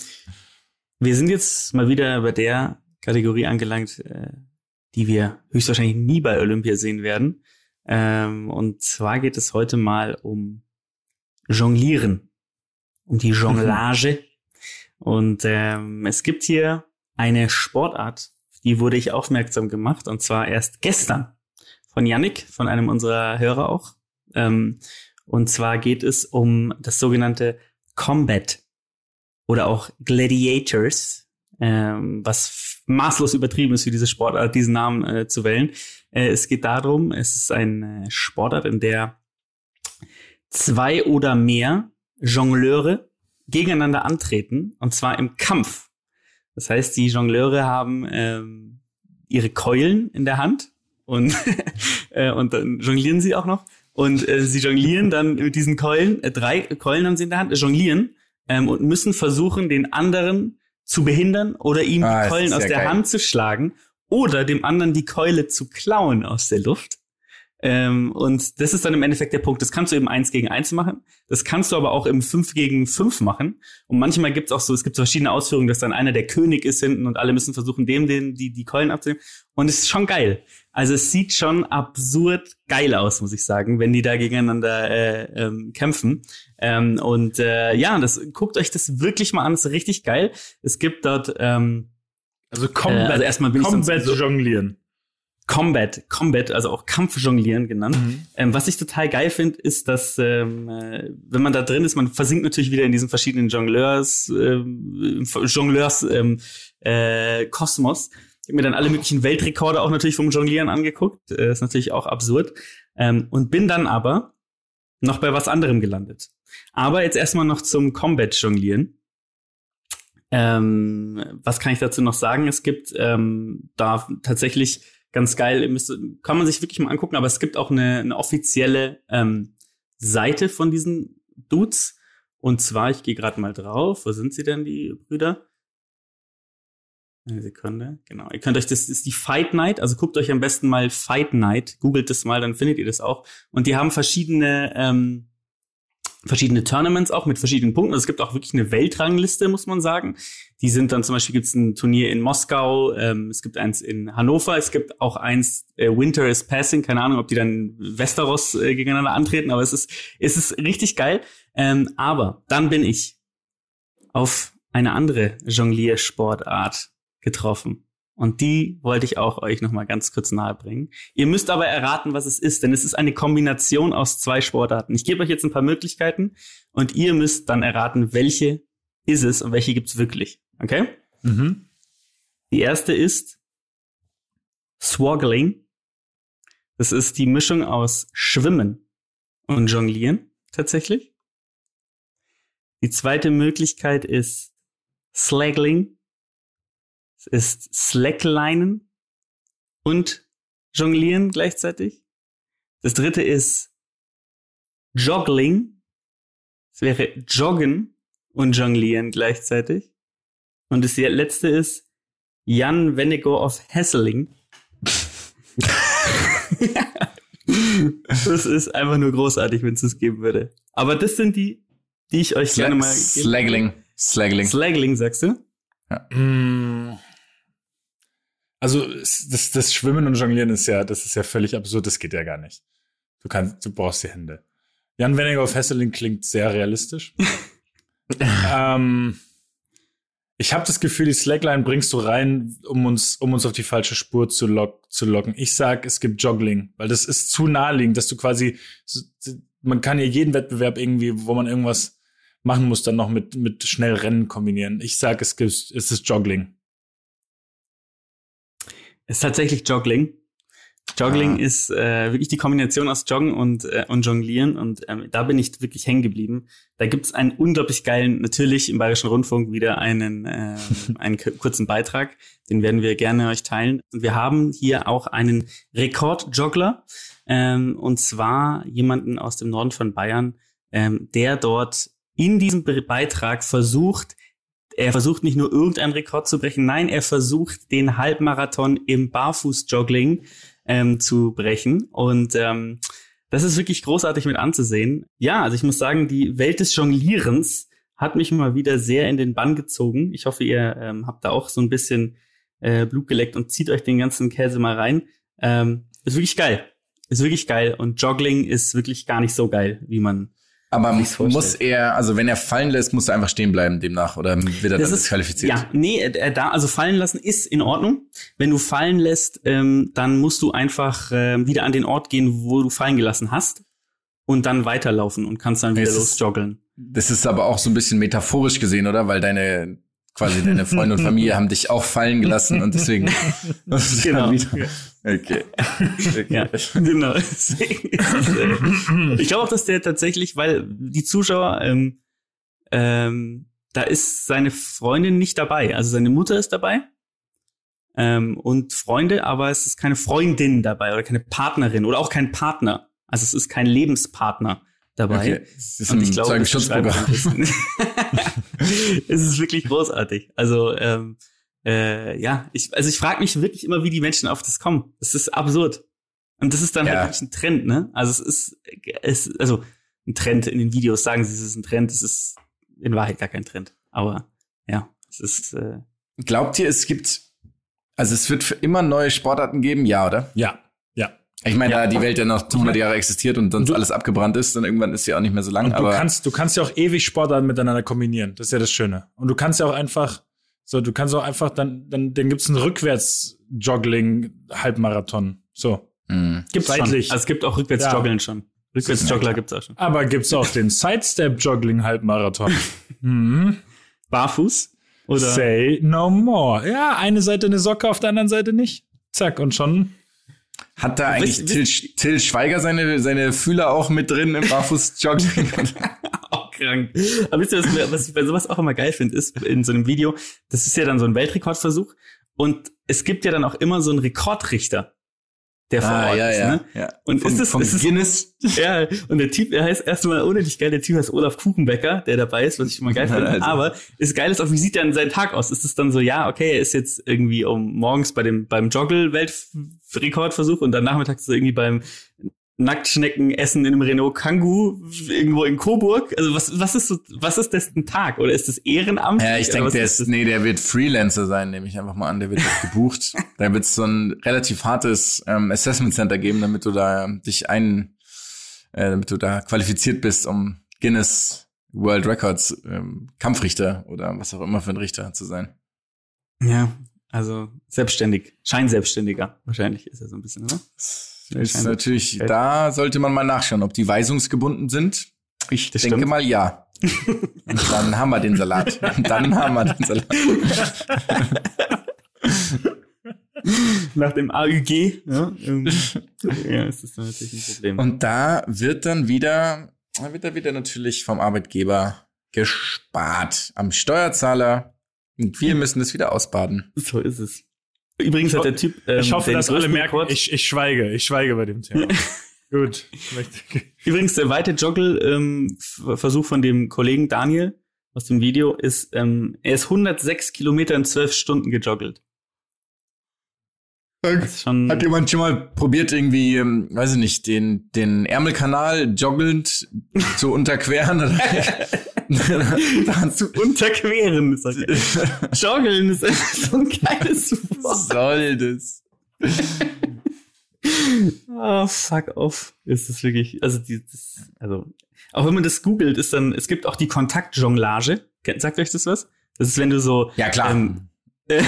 wir sind jetzt mal wieder bei der Kategorie angelangt, äh, die wir höchstwahrscheinlich nie bei Olympia sehen werden. Ähm, und zwar geht es heute mal um Jonglieren, um die Jonglage. und ähm, es gibt hier eine Sportart, die wurde ich aufmerksam gemacht, und zwar erst gestern von Yannick, von einem unserer Hörer auch. Ähm, und zwar geht es um das sogenannte Combat oder auch Gladiators, ähm, was maßlos übertrieben ist für diese Sportart, diesen Namen äh, zu wählen. Äh, es geht darum, es ist eine Sportart, in der zwei oder mehr Jongleure gegeneinander antreten, und zwar im Kampf. Das heißt, die Jongleure haben ähm, ihre Keulen in der Hand und, äh, und dann jonglieren sie auch noch und äh, sie jonglieren dann mit diesen Keulen, äh, drei Keulen haben sie in der Hand, äh, jonglieren ähm, und müssen versuchen, den anderen zu behindern oder ihm Ah, die Keulen aus der geil. Hand zu schlagen oder dem anderen die Keule zu klauen aus der Luft. Ähm, und das ist dann im Endeffekt der Punkt. Das kannst du eben eins gegen eins machen. Das kannst du aber auch im fünf gegen fünf machen. Und manchmal gibt's auch so, es gibt so verschiedene Ausführungen, dass dann einer der König ist hinten und alle müssen versuchen, dem den, die, die Keulen abzunehmen. Und es ist schon geil. Also es sieht schon absurd geil aus, muss ich sagen, wenn die da gegeneinander äh, ähm, kämpfen. Ähm, und äh, ja, das guckt euch das wirklich mal an, das ist richtig geil. Es gibt dort ähm, Also äh, Combat, also erstmal bin ich Combat so, jonglieren. Combat, Combat, also auch Kampfjonglieren genannt. Mhm. Ähm, was ich total geil finde, ist, dass ähm, äh, wenn man da drin ist, man versinkt natürlich wieder in diesen verschiedenen Jongleurs, ähm, Jongleurs ähm, äh, Kosmos. Ich habe mir dann alle möglichen Weltrekorde auch natürlich vom Jonglieren angeguckt. Äh, ist natürlich auch absurd. Ähm, und bin dann aber noch bei was anderem gelandet. Aber jetzt erstmal noch zum Combat-Jonglieren. Ähm, was kann ich dazu noch sagen? Es gibt ähm, da tatsächlich ganz geil, müsst, kann man sich wirklich mal angucken, aber es gibt auch eine, eine offizielle ähm, Seite von diesen Dudes. Und zwar, ich gehe gerade mal drauf. Wo sind sie denn, die Brüder? Eine Sekunde, genau. Ihr könnt euch, das ist die Fight Night, also guckt euch am besten mal Fight Night, googelt das mal, dann findet ihr das auch. Und die haben verschiedene, ähm, verschiedene Tournaments auch mit verschiedenen Punkten. Also es gibt auch wirklich eine Weltrangliste, muss man sagen. Die sind dann zum Beispiel gibt es ein Turnier in Moskau, ähm, es gibt eins in Hannover, es gibt auch eins äh, Winter is Passing, keine Ahnung, ob die dann Westeros äh, gegeneinander antreten, aber es ist es ist richtig geil. Ähm, aber dann bin ich auf eine andere Jongliersportart getroffen. Und die wollte ich auch euch noch mal ganz kurz nahebringen. Ihr müsst aber erraten, was es ist, denn es ist eine Kombination aus zwei Sportarten. Ich gebe euch jetzt ein paar Möglichkeiten und ihr müsst dann erraten, welche ist es und welche gibt's wirklich. Okay? Mhm. Die erste ist Swoggling. Das ist die Mischung aus Schwimmen und Jonglieren tatsächlich. Die zweite Möglichkeit ist Slaggling. Ist Slacklinen und Jonglieren gleichzeitig. Das dritte ist Joggling. Es wäre Joggen und Jonglieren gleichzeitig. Und das letzte ist Jan Wennego of Hesseling. das ist einfach nur großartig, wenn es das geben würde. Aber das sind die, die ich euch gerne mal. Slaggling. Slaggling. Slaggling, sagst du? Mm. Also das, das Schwimmen und Jonglieren ist ja, das ist ja völlig absurd, das geht ja gar nicht. Du kannst, du brauchst die Hände. Jan Wenninger auf Hesseling klingt sehr realistisch. ähm, ich habe das Gefühl, die Slackline bringst du rein, um uns, um uns auf die falsche Spur zu, lock, zu locken. Ich sag, es gibt Joggling, weil das ist zu naheliegend, dass du quasi, man kann ja jeden Wettbewerb irgendwie, wo man irgendwas machen muss, dann noch mit, mit schnell Rennen kombinieren. Ich sag, es gibt, es ist Joggling. Ist tatsächlich Joggling. Joggling Ah. ist äh, wirklich die Kombination aus Joggen und, äh, und Jonglieren und ähm, da bin ich wirklich hängen geblieben. Da gibt's einen unglaublich geilen, natürlich im Bayerischen Rundfunk wieder einen, äh, einen kurzen Beitrag, den werden wir gerne euch teilen. Und wir haben hier auch einen Rekordjoggler ähm, und zwar jemanden aus dem Norden von Bayern, ähm, der dort in diesem Be Beitrag versucht, er versucht nicht nur irgendeinen Rekord zu brechen, nein, er versucht den Halbmarathon im Barfußjoggling ähm, zu brechen. Und ähm, das ist wirklich großartig mit anzusehen. Ja, also ich muss sagen, die Welt des Jonglierens hat mich mal wieder sehr in den Bann gezogen. Ich hoffe, ihr ähm, habt da auch so ein bisschen äh, Blut geleckt und zieht euch den ganzen Käse mal rein. Ähm, ist wirklich geil. Ist wirklich geil. Und Joggling ist wirklich gar nicht so geil, wie man Aber muss er, also wenn er fallen lässt, muss er einfach stehen bleiben demnach oder wird er dann disqualifiziert? Ja, nee, äh, da, also fallen lassen ist in Ordnung. Wenn du fallen lässt, ähm, dann musst du einfach ähm, wieder an den Ort gehen, wo du fallen gelassen hast und dann weiterlaufen und kannst dann wieder Es ist- losjoggeln. Das ist aber auch so ein bisschen metaphorisch gesehen, oder? Weil deine quasi deine Freunde und Familie haben dich auch fallen gelassen und deswegen Genau. Okay. okay. Ja, genau. Ich glaube auch, dass der tatsächlich, weil die Zuschauer, ähm, ähm, da ist seine Freundin nicht dabei. Also seine Mutter ist dabei ähm, und Freunde, aber es ist keine Freundin dabei oder keine Partnerin oder auch kein Partner. Also es ist kein Lebenspartner dabei. Okay. Es ist Und ich glaube, das es es ist wirklich großartig. Also ähm, äh, ja, ich, also ich frage mich wirklich immer, wie die Menschen auf das kommen. Das ist absurd. Und das ist dann Ja. halt wirklich ein Trend, ne? Also es ist, es, also ein Trend in den Videos sagen sie, es ist ein Trend. Es ist in Wahrheit gar kein Trend. Aber ja, es ist äh, Glaubt ihr, es gibt, also es wird für immer neue Sportarten geben? Ja, oder? Ja. Ich meine, Ja. da die Welt ja noch 100 Jahre existiert und sonst alles abgebrannt ist, dann irgendwann ist sie auch nicht mehr so lang. Und du aber kannst, du kannst ja auch ewig Sportarten miteinander kombinieren. Das ist ja das Schöne. Und du kannst ja auch einfach, so, du kannst auch einfach, dann, dann, dann gibt's einen Rückwärts-Joggling-Halbmarathon. So. Mh. gibt's Seitlich. schon. Also es gibt auch Rückwärtsjoggeln schon. Rückwärtsjoggler gibt's auch schon. Aber gibt's auch den Sidestep-Joggling-Halbmarathon. mhm. Barfuß oder Say no more. Ja, eine Seite eine Socke, auf der anderen Seite nicht. Zack, und schon. Hat da eigentlich Till, Till Schweiger seine, seine Fühler auch mit drin im Barfuß-Jogging? auch krank. Aber wisst ihr, was, was ich bei sowas auch immer geil finde, ist in so einem Video, das ist ja dann so ein Weltrekordversuch und es gibt ja dann auch immer so einen Rekordrichter, der vor Ort ist. Ne? Ah, ja. Und vom, ist es- vom ist es- Guinness? Ja, und der Typ, er heißt erstmal unendlich geil, der Typ heißt Olaf Kuchenbecker, der dabei ist, was ich immer geil finde. Also. Aber ist geil ist auch, wie sieht dann sein Tag aus? Ist es dann so, ja, okay, er ist jetzt irgendwie um morgens bei dem beim Joggle-Weltrekordversuch und dann nachmittags so irgendwie beim Nacktschnecken essen in einem Renault Kangoo irgendwo in Coburg. Also was was ist so was ist das ein Tag oder ist das Ehrenamt? Ja, ich denke, der ist ist, nee, der wird Freelancer sein, nehme ich einfach mal an. Der wird gebucht. da wird es so ein relativ hartes ähm, Assessment Center geben, damit du da dich ein, äh, damit du da qualifiziert bist, um Guinness World Records ähm, Kampfrichter oder was auch immer für ein Richter zu sein. Ja, also selbstständig, Scheinselbstständiger wahrscheinlich ist er so ein bisschen, oder? Ist natürlich, da sollte man mal nachschauen, ob die weisungsgebunden sind. Ich Das denke stimmt. mal ja. Und dann haben wir den Salat. Und dann haben wir den Salat. Nach dem AÜG, ja, ähm, ja ist das dann natürlich ein Problem. Und da wird dann wieder, da wird da wieder natürlich vom Arbeitgeber gespart. Am Steuerzahler. Und wir müssen das wieder ausbaden. so ist es. Übrigens hat der Typ. Ähm, Ich hoffe, dass alle merken, Rekord- ich, ich schweige, ich schweige bei dem Thema. Gut. Übrigens, der weite Joggle-Versuch von dem Kollegen Daniel aus dem Video ist, ähm, er ist 106 Kilometer in 12 Stunden gejoggelt. Schon. Hat jemand schon mal probiert, irgendwie, ähm, weiß ich nicht, den, den Ärmelkanal joggelnd zu unterqueren? Zu unterqueren. Ist geil. Joggeln ist einfach so ein geiles Was Wort. soll das? Oh, fuck off. Ist das wirklich, also die, das, also, auch wenn man das googelt, ist dann, es gibt auch die Kontaktjonglage. Sagt euch das was? Das ist, wenn du so, Ja, klar. Ähm, äh,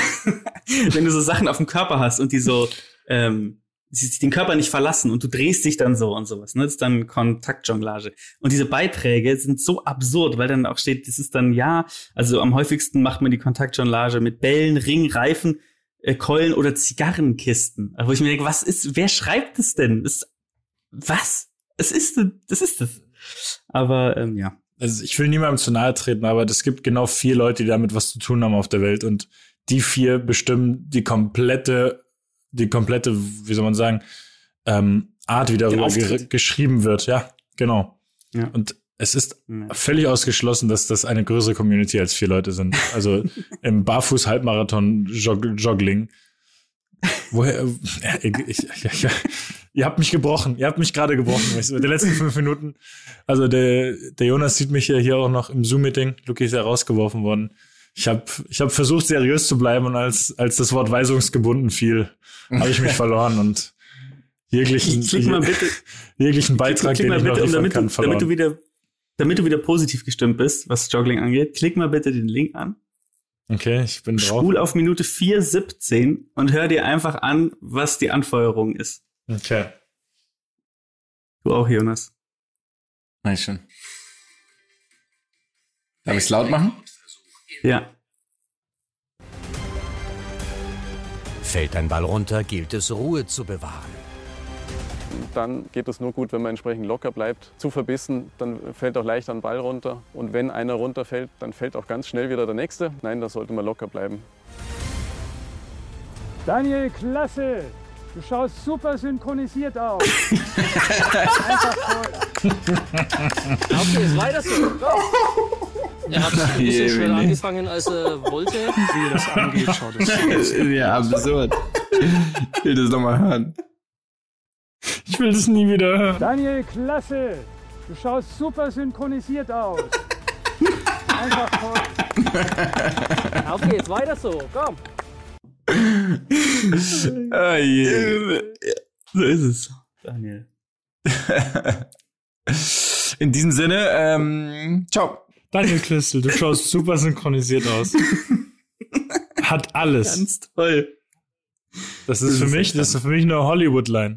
wenn du so Sachen auf dem Körper hast und die so, ähm, den Körper nicht verlassen und du drehst dich dann so und sowas, ne? Das ist dann Kontaktjonglage. Und diese Beiträge sind so absurd, weil dann auch steht, das ist dann ja, also am häufigsten macht man die Kontaktjonglage mit Bällen, Ring, Reifen, äh, Keulen oder Zigarrenkisten. Wo ich mir denke, was ist, wer schreibt das denn? Das, was? Es ist, das ist das. Aber ähm, ja. Also ich will niemandem zu nahe treten, aber es gibt genau vier Leute, die damit was zu tun haben auf der Welt und die vier bestimmen die komplette, die komplette, wie soll man sagen, ähm, Art, wie darüber ge geschrieben wird. Ja, genau. Ja. Und es ist Ja. völlig ausgeschlossen, dass das eine größere Community als vier Leute sind. Also im Barfuß-Halbmarathon-Joggling. Woher, äh, ich, ich, ich, ihr habt mich gebrochen. Ihr habt mich gerade gebrochen. Du, die letzten fünf Minuten. Also der, der Jonas sieht mich ja hier auch noch im Zoom-Meeting. Luki ist ja rausgeworfen worden. Ich habe ich hab versucht, seriös zu bleiben und als, als das Wort weisungsgebunden fiel, habe ich mich verloren und jeglichen, Klick mal bitte, jeglichen Beitrag, klick den mal ich noch bitte, liefern damit, kann, du, damit du verloren. wieder, damit du wieder positiv gestimmt bist, was Joggling angeht, klick mal bitte den Link an, Okay, ich bin drauf. spul auf Minute 4,17 und hör dir einfach an, was die Anfeuerung ist. Okay. Du auch, Jonas. Ich schon. Darf ich es laut machen? Ja. Fällt ein Ball runter, gilt es, Ruhe zu bewahren. Dann geht es nur gut, wenn man entsprechend locker bleibt. Zu verbissen, dann fällt auch leicht ein Ball runter. Und wenn einer runterfällt, dann fällt auch ganz schnell wieder der nächste. Nein, da sollte man locker bleiben. Daniel, klasse! Du schaust super synchronisiert aus. Einfach toll. Okay, ist weiter so. Er hat ein bisschen schneller angefangen, als er wollte. Wie das angeht, schaut es. ja, absurd. Ich will das nochmal hören. Ich will das nie wieder hören. Daniel, klasse! Du schaust super synchronisiert aus. Einfach toll. Okay, ist weiter so. Komm. Oh je. So ist es. Daniel. In diesem Sinne, ähm, ciao. Daniel Klüssel, du schaust super synchronisiert aus. Hat alles. Ganz toll. Das ist für ist mich, das ist für mich eine Hollywood-Line.